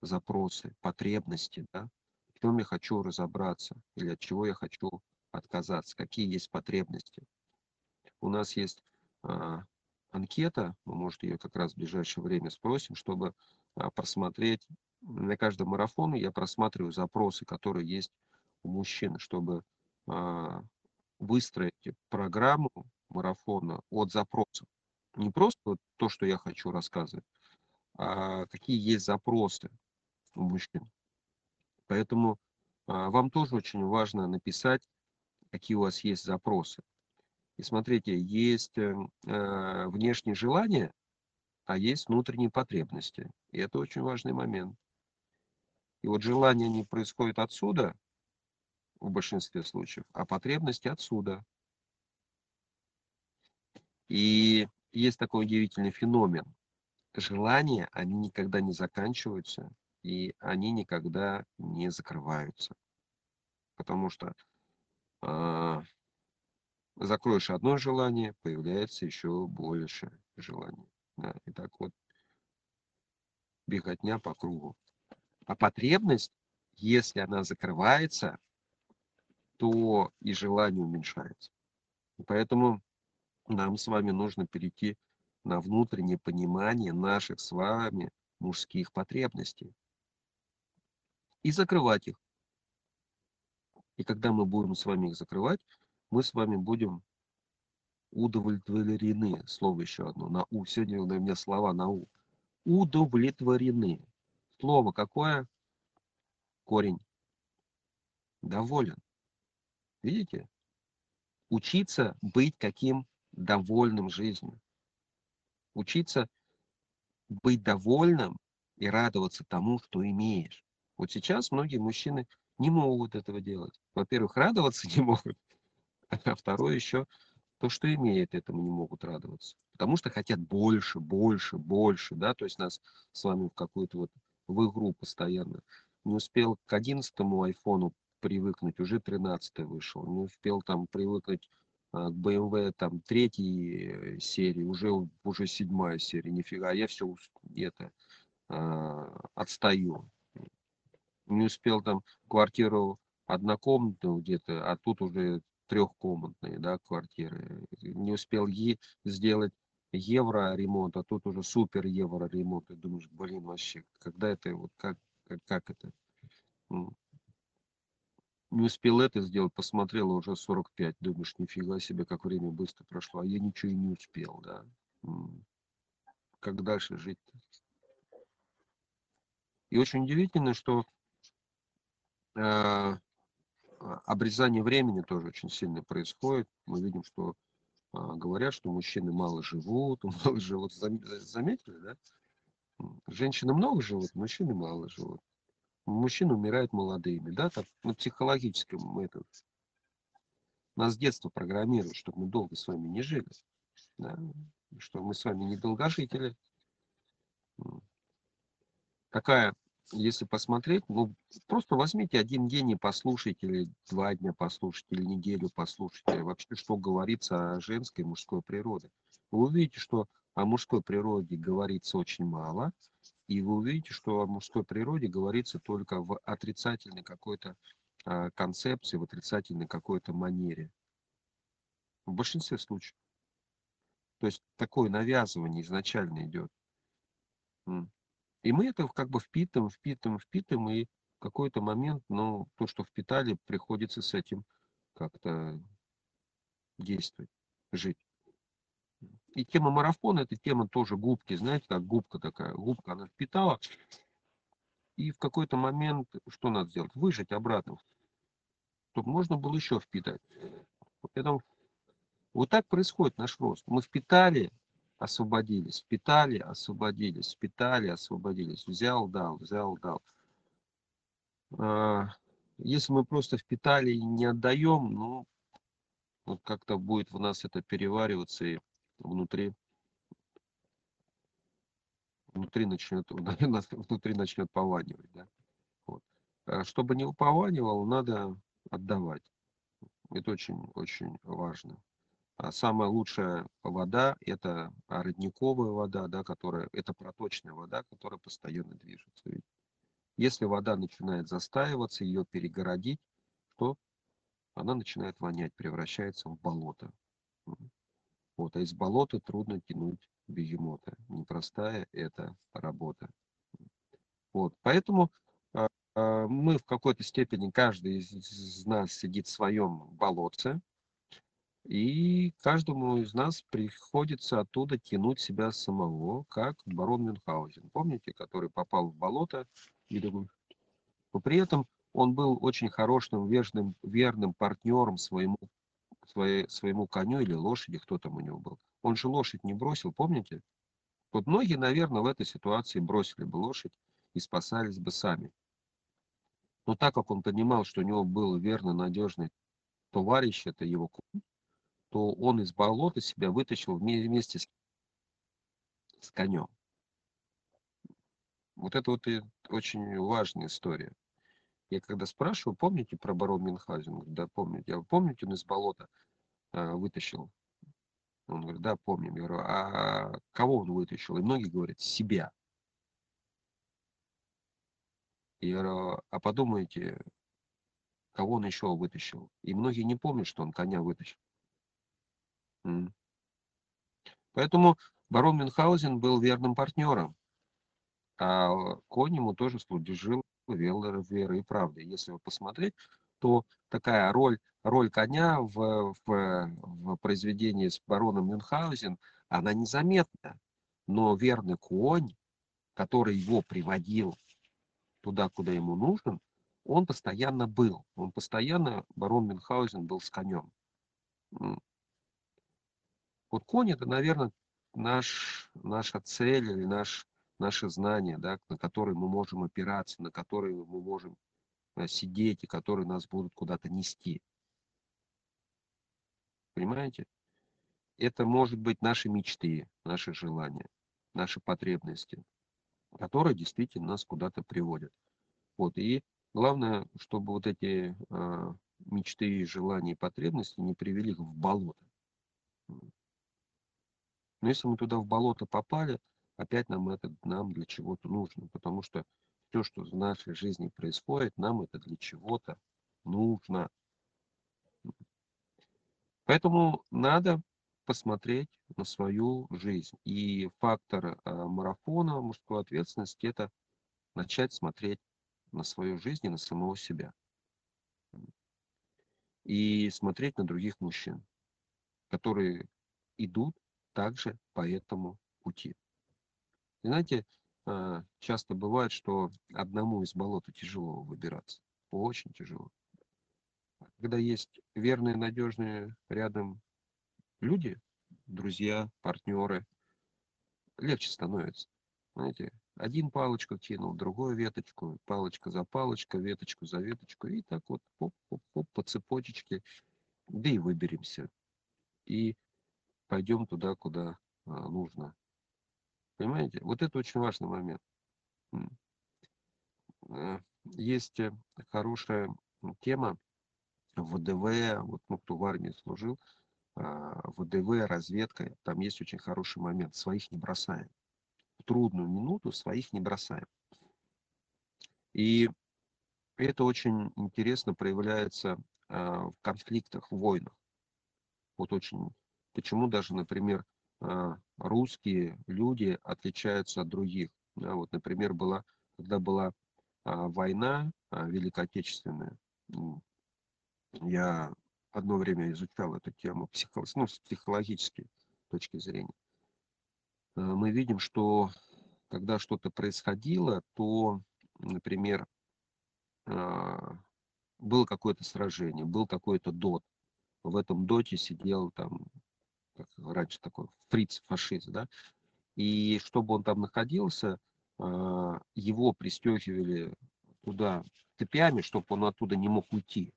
запросы, потребности, да, в чем я хочу разобраться или от чего я хочу отказаться, какие есть потребности. У нас есть а, анкета, мы, может, ее как раз в ближайшее время спросим, чтобы а, просмотреть. На каждом марафоне я просматриваю запросы, которые есть у мужчин, чтобы а, выстроить программу марафона от запросов. Не просто то, что я хочу рассказывать, а какие есть запросы у мужчин. Поэтому а, вам тоже очень важно написать, какие у вас есть запросы. И смотрите, есть э, а, внешние желания, а есть внутренние потребности. И это очень важный момент. И вот желания не происходят отсюда, в большинстве случаев, а потребности отсюда. И есть такой удивительный феномен. Желания, они никогда не заканчиваются, и они никогда не закрываются. Потому что э, закроешь одно желание, появляется еще больше желаний. Да, и так вот беготня по кругу. А потребность, если она закрывается, то и желание уменьшается. поэтому нам с вами нужно перейти на внутреннее понимание наших с вами мужских потребностей и закрывать их. И когда мы будем с вами их закрывать, мы с вами будем удовлетворены. Слово еще одно, на У. Сегодня у меня слова на У. Удовлетворены. Слово какое? Корень. Доволен. Видите? Учиться быть каким довольным жизнью. Учиться быть довольным и радоваться тому, что имеешь. Вот сейчас многие мужчины не могут этого делать. Во-первых, радоваться (laughs) не могут, а второе еще то, что имеют, этому не могут радоваться. Потому что хотят больше, больше, больше, да, то есть нас с вами в какую-то вот в игру постоянно. Не успел к 11 айфону привыкнуть, уже 13 вышел. Не успел там привыкнуть а, к BMW там третьей серии, уже, уже седьмая серия, нифига, я все это а, отстаю. Не успел там квартиру однокомнатную где-то, а тут уже трехкомнатные, да, квартиры. Не успел е сделать евро ремонт, а тут уже супер евро ремонт. И думаешь, блин, вообще, когда это, вот как, как, как это? Не успел это сделать, посмотрел уже 45. Думаешь, нифига себе, как время быстро прошло, а я ничего и не успел, да. Как дальше жить? И очень удивительно, что обрезание времени тоже очень сильно происходит. Мы видим, что э, говорят, что мужчины мало живут, (laughs) мало живут. Заметили, да? Женщины много живут, мужчины мало живут. Мужчины умирают молодыми, да, так, на психологическом это, нас с детства программируют, чтобы мы долго с вами не жили, да, что мы с вами не долгожители, какая, если посмотреть, ну, просто возьмите один день и послушайте, или два дня послушайте, или неделю послушайте, вообще, что говорится о женской и мужской природе. Вы увидите, что о мужской природе говорится очень мало, и вы увидите, что о мужской природе говорится только в отрицательной какой-то э, концепции, в отрицательной какой-то манере. В большинстве случаев. То есть такое навязывание изначально идет. И мы это как бы впитываем, впитываем, впитываем, и в какой-то момент, ну, то, что впитали, приходится с этим как-то действовать, жить. И тема марафона, это тема тоже губки, знаете, как губка такая. Губка, она впитала, и в какой-то момент что надо сделать? Выжать обратно, чтобы можно было еще впитать. Поэтому вот так происходит наш рост. Мы впитали, освободились, впитали, освободились, впитали, освободились, взял, дал, взял, дал. А, если мы просто впитали и не отдаем, ну, вот как-то будет в нас это перевариваться и внутри внутри начнет (laughs) внутри начнет пованивать, да. Вот. А чтобы не упованивал, надо отдавать. Это очень очень важно. А самая лучшая вода – это родниковая вода, да, которая, это проточная вода, которая постоянно движется. Если вода начинает застаиваться, ее перегородить, то она начинает вонять, превращается в болото. Вот, а из болота трудно тянуть бегемота. Непростая это работа. Вот, поэтому э, мы в какой-то степени, каждый из нас сидит в своем болотце, и каждому из нас приходится оттуда тянуть себя самого, как барон Мюнхгаузен. Помните, который попал в болото, и думаю, но при этом он был очень хорошим, верным, верным партнером своему, своей, своему коню или лошади, кто там у него был. Он же лошадь не бросил, помните? Вот многие, наверное, в этой ситуации бросили бы лошадь и спасались бы сами. Но так как он понимал, что у него был верно надежный товарищ, это его конь, то он из болота себя вытащил вместе с, с конем. Вот это вот и очень важная история. Я когда спрашиваю, помните про барон Мюнхгаузен? Говорю, да, помните. Я помните, он из болота э, вытащил? Он говорит, да, помним. Я говорю, а кого он вытащил? И многие говорят, себя. Я говорю, а подумайте, кого он еще вытащил? И многие не помнят, что он коня вытащил. Поэтому барон Мюнхгаузен был верным партнером, а конь ему тоже служил верой и правдой. Если вы посмотреть, то такая роль, роль коня в, в, в произведении с бароном Мюнхгаузен, она незаметна. Но верный конь, который его приводил туда, куда ему нужен, он постоянно был. Он постоянно, барон Мюнхгаузен, был с конем. Вот конь это, наверное, наш, наша цель или наш, наше знание, да, на которые мы можем опираться, на которые мы можем э, сидеть и которые нас будут куда-то нести. Понимаете? Это может быть наши мечты, наши желания, наши потребности, которые действительно нас куда-то приводят. Вот, и главное, чтобы вот эти э, мечты, желания и потребности не привели их в болото. Но если мы туда в болото попали, опять нам это нам для чего-то нужно, потому что все, что в нашей жизни происходит, нам это для чего-то нужно. Поэтому надо посмотреть на свою жизнь. И фактор э, марафона мужской ответственности – это начать смотреть на свою жизнь и на самого себя. И смотреть на других мужчин, которые идут также по этому пути. И знаете, э, часто бывает, что одному из болота тяжело выбираться. Очень тяжело. Когда есть верные, надежные рядом люди, друзья, партнеры, легче становится. Знаете, один палочку кинул, другую веточку, палочка за палочкой, веточку за веточку, и так вот поп-поп-поп по цепочечке, да и выберемся. И пойдем туда, куда а, нужно. Понимаете? Вот это очень важный момент. Э, есть э, хорошая тема ВДВ, вот, ну, кто в армии служил, а, ВДВ, разведка, там есть очень хороший момент. Своих не бросаем. В трудную минуту своих не бросаем. И это очень интересно проявляется а, в конфликтах, в войнах. Вот очень Почему даже, например, а, русские люди отличаются от других. Вот, например, была, когда была а, война а, Великой я одно время изучал эту тему ну, с психологической точки зрения. Мы видим, что когда что-то происходило, то, например, было какое-то сражение, был какой-то дот. В этом доте сидел там как раньше такой фриц фашист, да, и чтобы он там находился, а, его пристегивали туда цепями, чтобы он оттуда не мог уйти.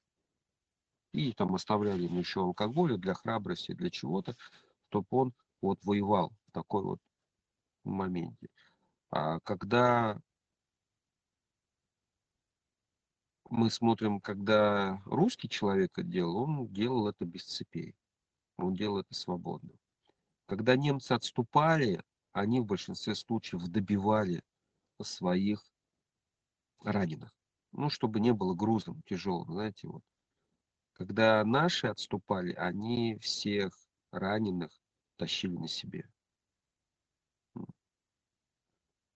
И там оставляли ему еще алкоголя для храбрости, для чего-то, чтобы он вот воевал в такой вот моменте. А когда мы смотрим, когда русский человек это делал, он делал это без цепей. Он делал это свободно. Когда немцы отступали, они в большинстве случаев добивали своих раненых. Ну, чтобы не было грузом тяжелым, знаете, вот. Когда наши отступали, они всех раненых тащили на себе.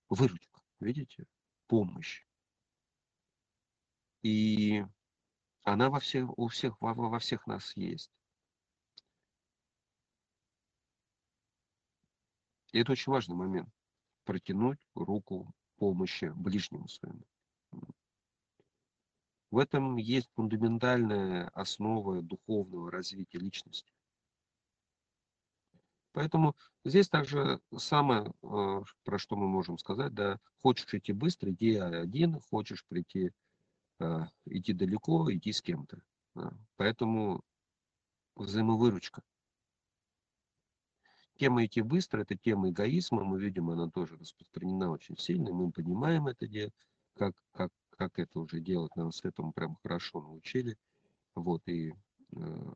Выручка, видите? Помощь. И она во всех, у всех, во, во всех нас есть. И это очень важный момент. Протянуть руку помощи ближнему своему. В этом есть фундаментальная основа духовного развития личности. Поэтому здесь также самое, э, про что мы можем сказать, да, хочешь идти быстро, иди один, хочешь прийти, э, идти далеко, иди с кем-то. Поэтому взаимовыручка тема идти быстро, это тема эгоизма, мы видим, она тоже распространена очень сильно, мы понимаем это, как, как, как это уже делать, нас этому прям хорошо научили. Вот, и э,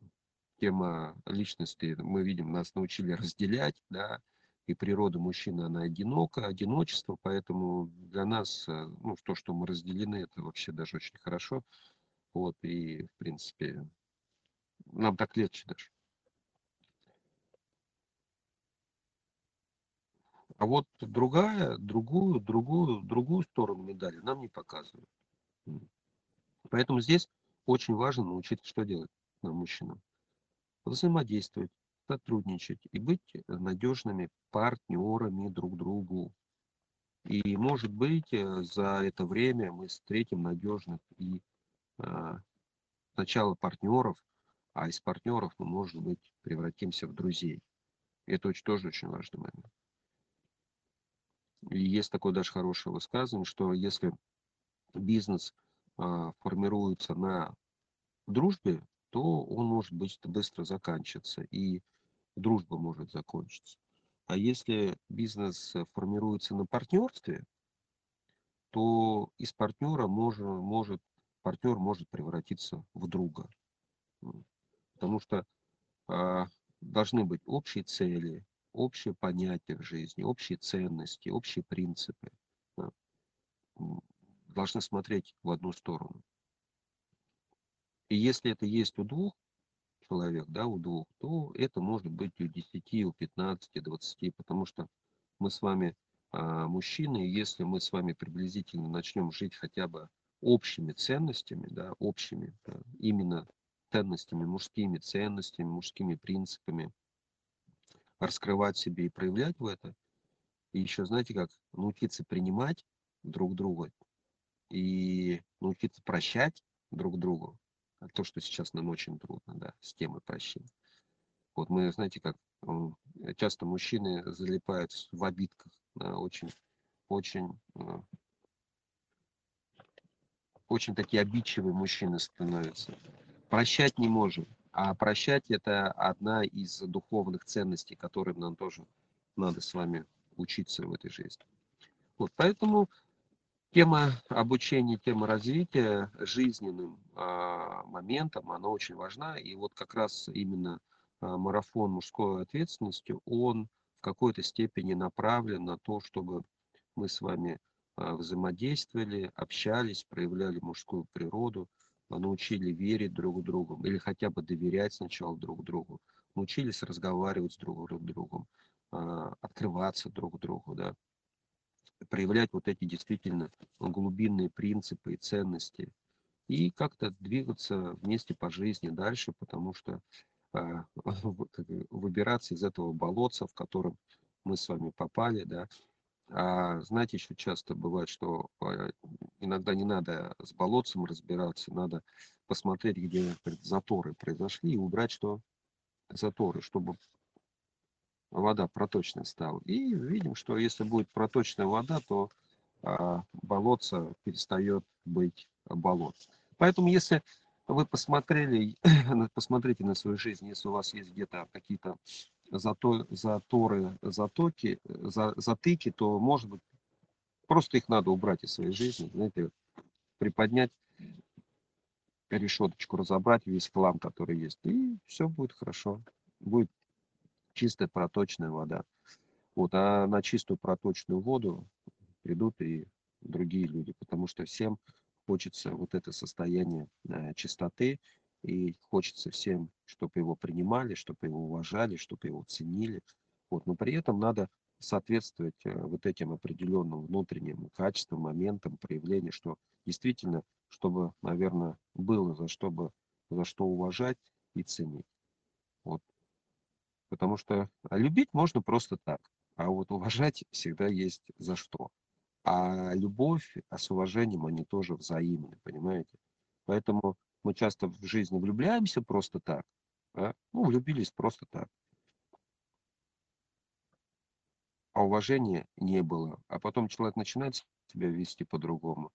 тема личности, мы видим, нас научили разделять, да, и природа мужчины, она одинока, одиночество, поэтому для нас, э, ну, то, что мы разделены, это вообще даже очень хорошо. Вот, и, в принципе, нам так легче даже. А вот другая, другую, другую, другую сторону медали нам не показывают. Поэтому здесь очень важно научиться, что делать нам, мужчинам. Взаимодействовать, сотрудничать и быть надежными партнерами друг другу. И, может быть, э, за это время мы встретим надежных и а, сначала партнеров, а из партнеров мы, может быть, превратимся в друзей. Это очень, тоже очень важный момент. Есть такое даже хорошее высказывание, что если бизнес а, формируется на дружбе, то он может быть быстро заканчиваться, и дружба может закончиться. А если бизнес формируется на партнерстве, то из партнера может, может, партнер может превратиться в друга. Потому что а, должны быть общие цели, общие понятия в жизни, общие ценности, общие принципы. Да. Должны смотреть в одну сторону. И если это есть у двух человек, да, у двух, то это может быть у 10, у 15, 20, потому что мы с вами а, мужчины, и если мы с вами приблизительно начнем жить хотя бы общими ценностями, да, общими, да, именно ценностями, мужскими ценностями, мужскими принципами, раскрывать себе и проявлять в это. И еще, знаете как, научиться принимать друг друга и научиться прощать друг другу. То, что сейчас нам очень трудно, да, с темой прощения. Вот мы, знаете как, часто мужчины залипают в обидках, да, очень, очень, очень такие обидчивые мужчины становятся прощать не можем. А прощать это одна из духовных ценностей, которым нам тоже надо с вами учиться в этой жизни. Вот, поэтому тема обучения, тема развития жизненным а, моментом, она очень важна. И вот как раз именно а, марафон мужской ответственности, он в какой-то степени направлен на то, чтобы мы с вами а, взаимодействовали, общались, проявляли мужскую природу, научили верить друг другу или хотя бы доверять сначала друг другу, научились разговаривать с друг другом, а, открываться друг другу, да, проявлять вот эти действительно глубинные принципы и ценности и как-то двигаться вместе по жизни дальше, потому что а, (laughs) выбираться из этого болотца, в котором мы с вами попали, да, а знаете, еще часто бывает, что а, иногда не надо с болотцем разбираться, надо посмотреть, где заторы произошли, и убрать что заторы, чтобы вода проточной стала. И видим, что если будет проточная вода, то а, болотце перестает быть болот. Поэтому если вы посмотрели, (clears throat) посмотрите на свою жизнь, если у вас есть где-то какие-то зато, заторы, затоки, за, затыки, то, может быть, просто их надо убрать из своей жизни, знаете, приподнять решеточку, разобрать весь хлам, который есть, и все будет хорошо. Будет чистая проточная вода. Вот, а на чистую проточную воду придут и другие люди, потому что всем хочется вот это состояние э, чистоты, и хочется всем, чтобы его принимали, чтобы его уважали, чтобы его ценили. Вот. Но при этом надо соответствовать э, вот этим определенным внутренним качествам, моментам проявления, что действительно, чтобы, наверное, было за что, бы, за что уважать и ценить. Вот. Потому что а любить можно просто так, а вот уважать всегда есть за что. А любовь, а с уважением они тоже взаимны, понимаете? Поэтому мы часто в жизни влюбляемся просто так. Да? Ну, влюбились просто так. А уважения не было. А потом человек начинает себя вести по-другому.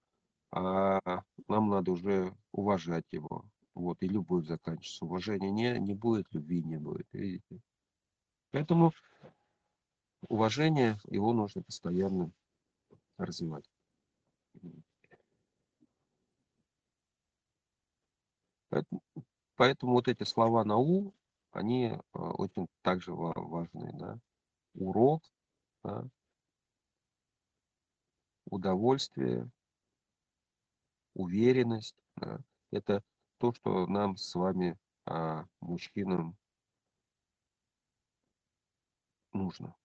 А нам надо уже уважать его. Вот, и любовь заканчивается. Уважения не, не будет, любви не будет. Видите? Поэтому уважение, его нужно постоянно развивать. Поэтому, поэтому вот эти слова на «у», они э, очень также важны. Да? Урок, да? удовольствие, уверенность. Да? Это то, что нам с вами, а, мужчинам, нужно.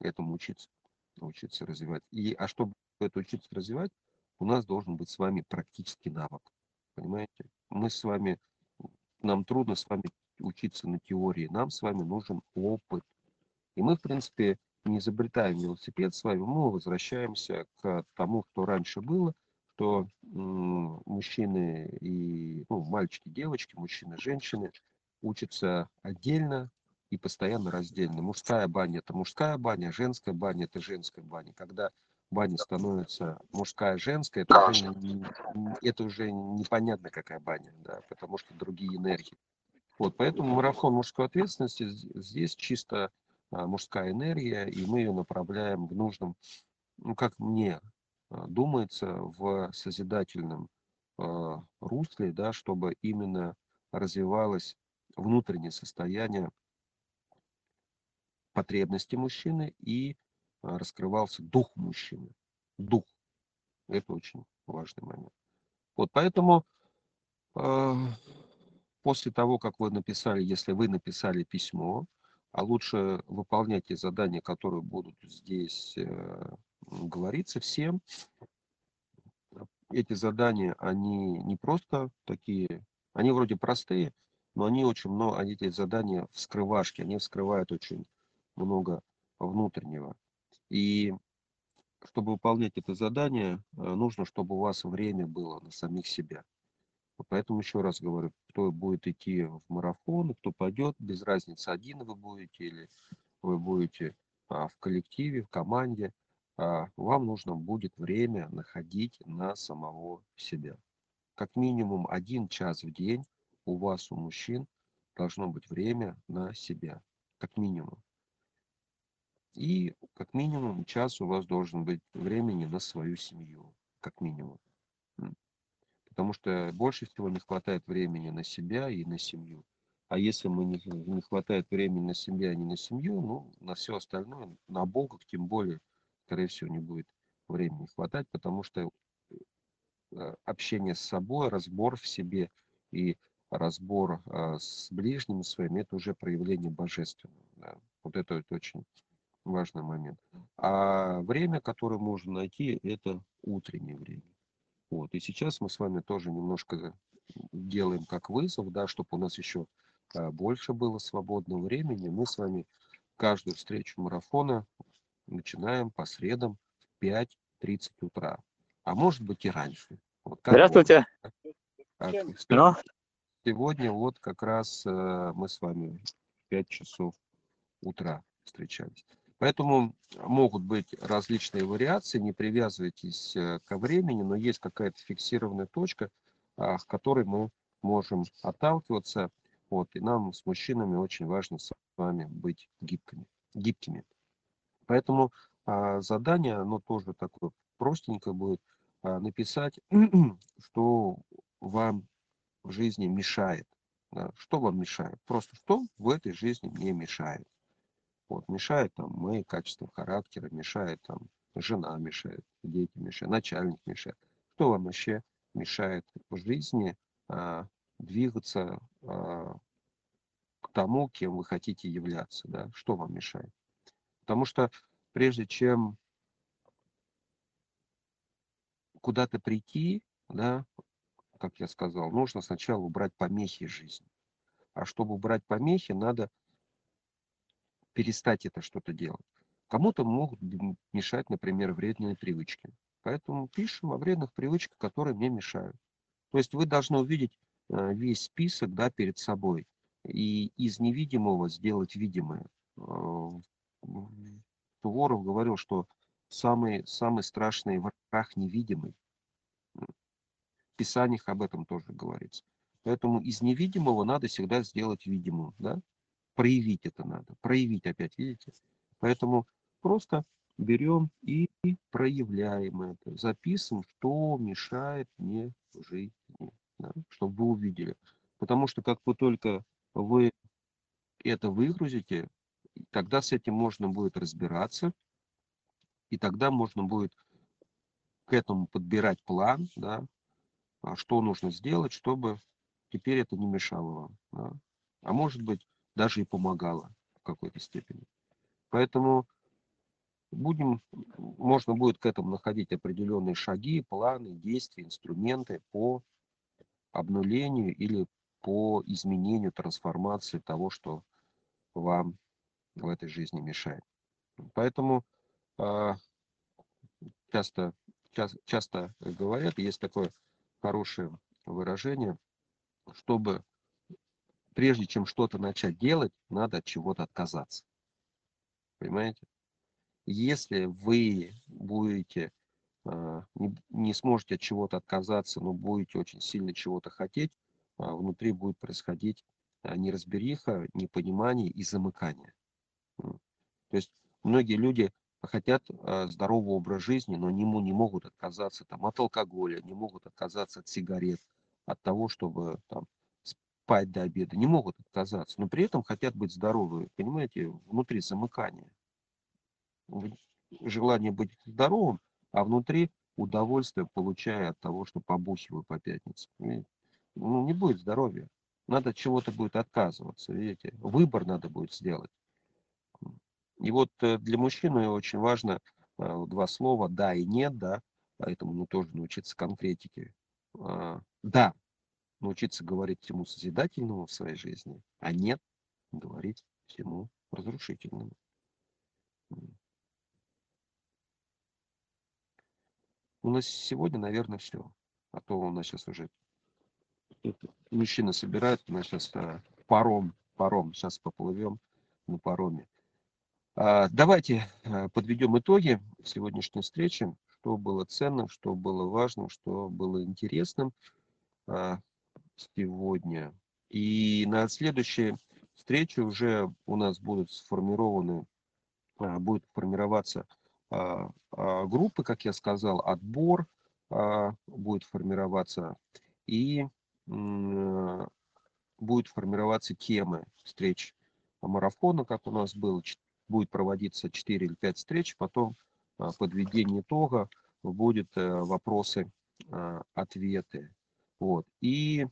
Этому учиться, научиться развивать. И, а чтобы это учиться развивать, у нас должен быть с вами практический навык. Понимаете? Мы с вами, нам трудно с вами учиться на теории, нам с вами нужен опыт. И мы, в принципе, не изобретаем велосипед с вами, мы возвращаемся к тому, что раньше было, что мужчины и ну, мальчики, девочки, мужчины, женщины учатся отдельно и постоянно раздельно. Мужская баня это мужская баня, женская баня это женская баня. Когда баня становится мужская, женская, это уже, это уже непонятно какая баня, да, потому что другие энергии. Вот, поэтому марафон мужской ответственности здесь чисто а, мужская энергия, и мы ее направляем в нужном, ну, как мне а, думается, в созидательном а, русле, да, чтобы именно развивалось внутреннее состояние потребности мужчины и раскрывался дух мужчины. Дух. Это очень важный момент. Вот поэтому после того, как вы написали, если вы написали письмо, а лучше выполняйте задания, которые будут здесь э, говориться всем. Эти задания, они не просто такие, они вроде простые, но они очень много, они эти задания вскрывашки, они вскрывают очень много внутреннего. И чтобы выполнять это задание, э, нужно, чтобы у вас время было на самих себя. Поэтому еще раз говорю, кто будет идти в марафон, кто пойдет, без разницы, один вы будете или вы будете а, в коллективе, в команде, а, вам нужно будет время находить на самого себя. Как минимум один час в день у вас, у мужчин, должно быть время на себя. Как минимум. И как минимум час у вас должен быть времени на свою семью. Как минимум потому что больше всего не хватает времени на себя и на семью. А если мы не, не хватает времени на себя и не на семью, ну, на все остальное, на Бога тем более, скорее всего, не будет времени хватать, потому что э, общение с собой, разбор в себе и разбор а, с ближними своими, это уже проявление божественного. Да. Вот это, это очень важный момент. А время, которое можно найти, это утреннее время. Вот. И сейчас мы с вами тоже немножко делаем как вызов, да, чтобы у нас еще а, больше было свободного времени. Мы с вами каждую встречу марафона начинаем по средам в 5.30 утра. А может быть и раньше. Вот Здравствуйте. А, Но... Сегодня вот как раз э, мы с вами в 5 часов утра встречались. Поэтому могут быть различные вариации, не привязывайтесь э, ко времени, но есть какая-то фиксированная точка, а, к которой мы можем отталкиваться. Вот, и нам с мужчинами очень важно с вами быть гибкими. гибкими. Поэтому а, задание, оно тоже такое простенькое будет, а, написать, (clears throat) что вам в жизни мешает. Да, что вам мешает? Просто что в этой жизни мне мешает. Вот, мешает там мои качества характера, мешает там жена мешает, дети мешают, начальник мешает. Кто вам вообще мешает в жизни а, двигаться а, к тому, кем вы хотите являться, да? Что вам мешает? Потому что прежде чем куда-то прийти, да, как я сказал, нужно сначала убрать помехи жизни. А чтобы убрать помехи, надо перестать это что-то делать. Кому-то могут мешать, например, вредные привычки. Поэтому пишем о вредных привычках, которые мне мешают. То есть вы должны увидеть э, весь список да, перед собой и из невидимого сделать видимое. Э, Суворов говорил, что самый, самый страшный враг невидимый. В Писаниях об этом тоже говорится. Поэтому из невидимого надо всегда сделать видимым. Да? Проявить это надо, проявить опять, видите? Поэтому просто берем и проявляем это, записываем, что мешает мне жизни, да, чтобы вы увидели. Потому что как вы только вы это выгрузите, тогда с этим можно будет разбираться, и тогда можно будет к этому подбирать план, да, а что нужно сделать, чтобы теперь это не мешало вам. Да. А может быть, даже и помогала в какой-то степени. Поэтому будем, можно будет к этому находить определенные шаги, планы, действия, инструменты по обнулению или по изменению, трансформации того, что вам в этой жизни мешает. Поэтому а, часто, часто, часто говорят, есть такое хорошее выражение, чтобы прежде чем что-то начать делать, надо от чего-то отказаться. Понимаете? Если вы будете, а, не, сможете от чего-то отказаться, но будете очень сильно чего-то хотеть, а, внутри будет происходить а, неразбериха, непонимание и замыкание. То есть многие люди хотят здорового образа жизни, но не, не могут отказаться там, от алкоголя, не могут отказаться от сигарет, от того, чтобы там, спать до обеда, не могут отказаться, но при этом хотят быть здоровы, понимаете, внутри замыкания. Желание быть здоровым, а внутри удовольствие получая от того, что побухиваю по пятницам. Ну, не будет здоровья. Надо чего-то будет отказываться, видите. Выбор надо будет сделать. И вот э, для мужчины очень важно э, два слова «да» и «нет», да, поэтому ну, тоже научиться конкретике. А, да, научиться говорить всему созидательному в своей жизни, а нет говорить всему разрушительному. У нас сегодня, наверное, все. А то у нас сейчас уже мужчины собирают, у нас сейчас а, паром, паром, сейчас поплывем на пароме. А, давайте а, подведем итоги сегодняшней встречи, что было ценным, что было важным, что было интересным. Сегодня. И на следующей встрече уже у нас будут сформированы, а, будет формироваться а, а, группы, как я сказал, отбор будет формироваться и будет формироваться темы встреч марафона, как у нас было, будет проводиться 4 или 5 встреч, потом подведение итога, будет э, вопросы, ответы. Вот. И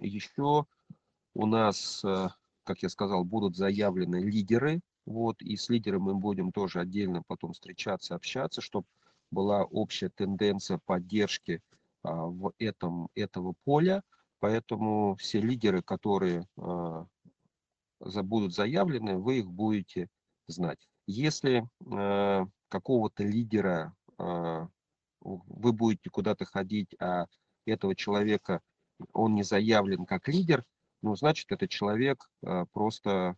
еще у нас, э, как я сказал, будут заявлены лидеры. Вот, и с лидерами мы будем тоже отдельно потом встречаться, общаться, чтобы была общая тенденция поддержки а, в этом, этого поля. Поэтому все лидеры, которые а, будут заявлены, вы их будете знать. Если а, какого-то лидера вы будете куда-то ходить, а этого человека он не заявлен как лидер, ну, значит, этот человек э, просто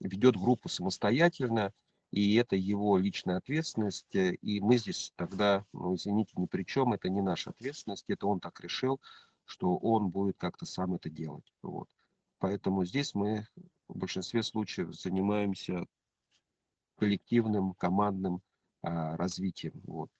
ведет группу самостоятельно, и это его личная ответственность, э, и мы здесь тогда, ну, извините, ни при чем, это не наша ответственность, это он так решил, что он будет как-то сам это делать. Вот. Поэтому здесь мы в большинстве случаев занимаемся коллективным, командным а, развитием. Вот.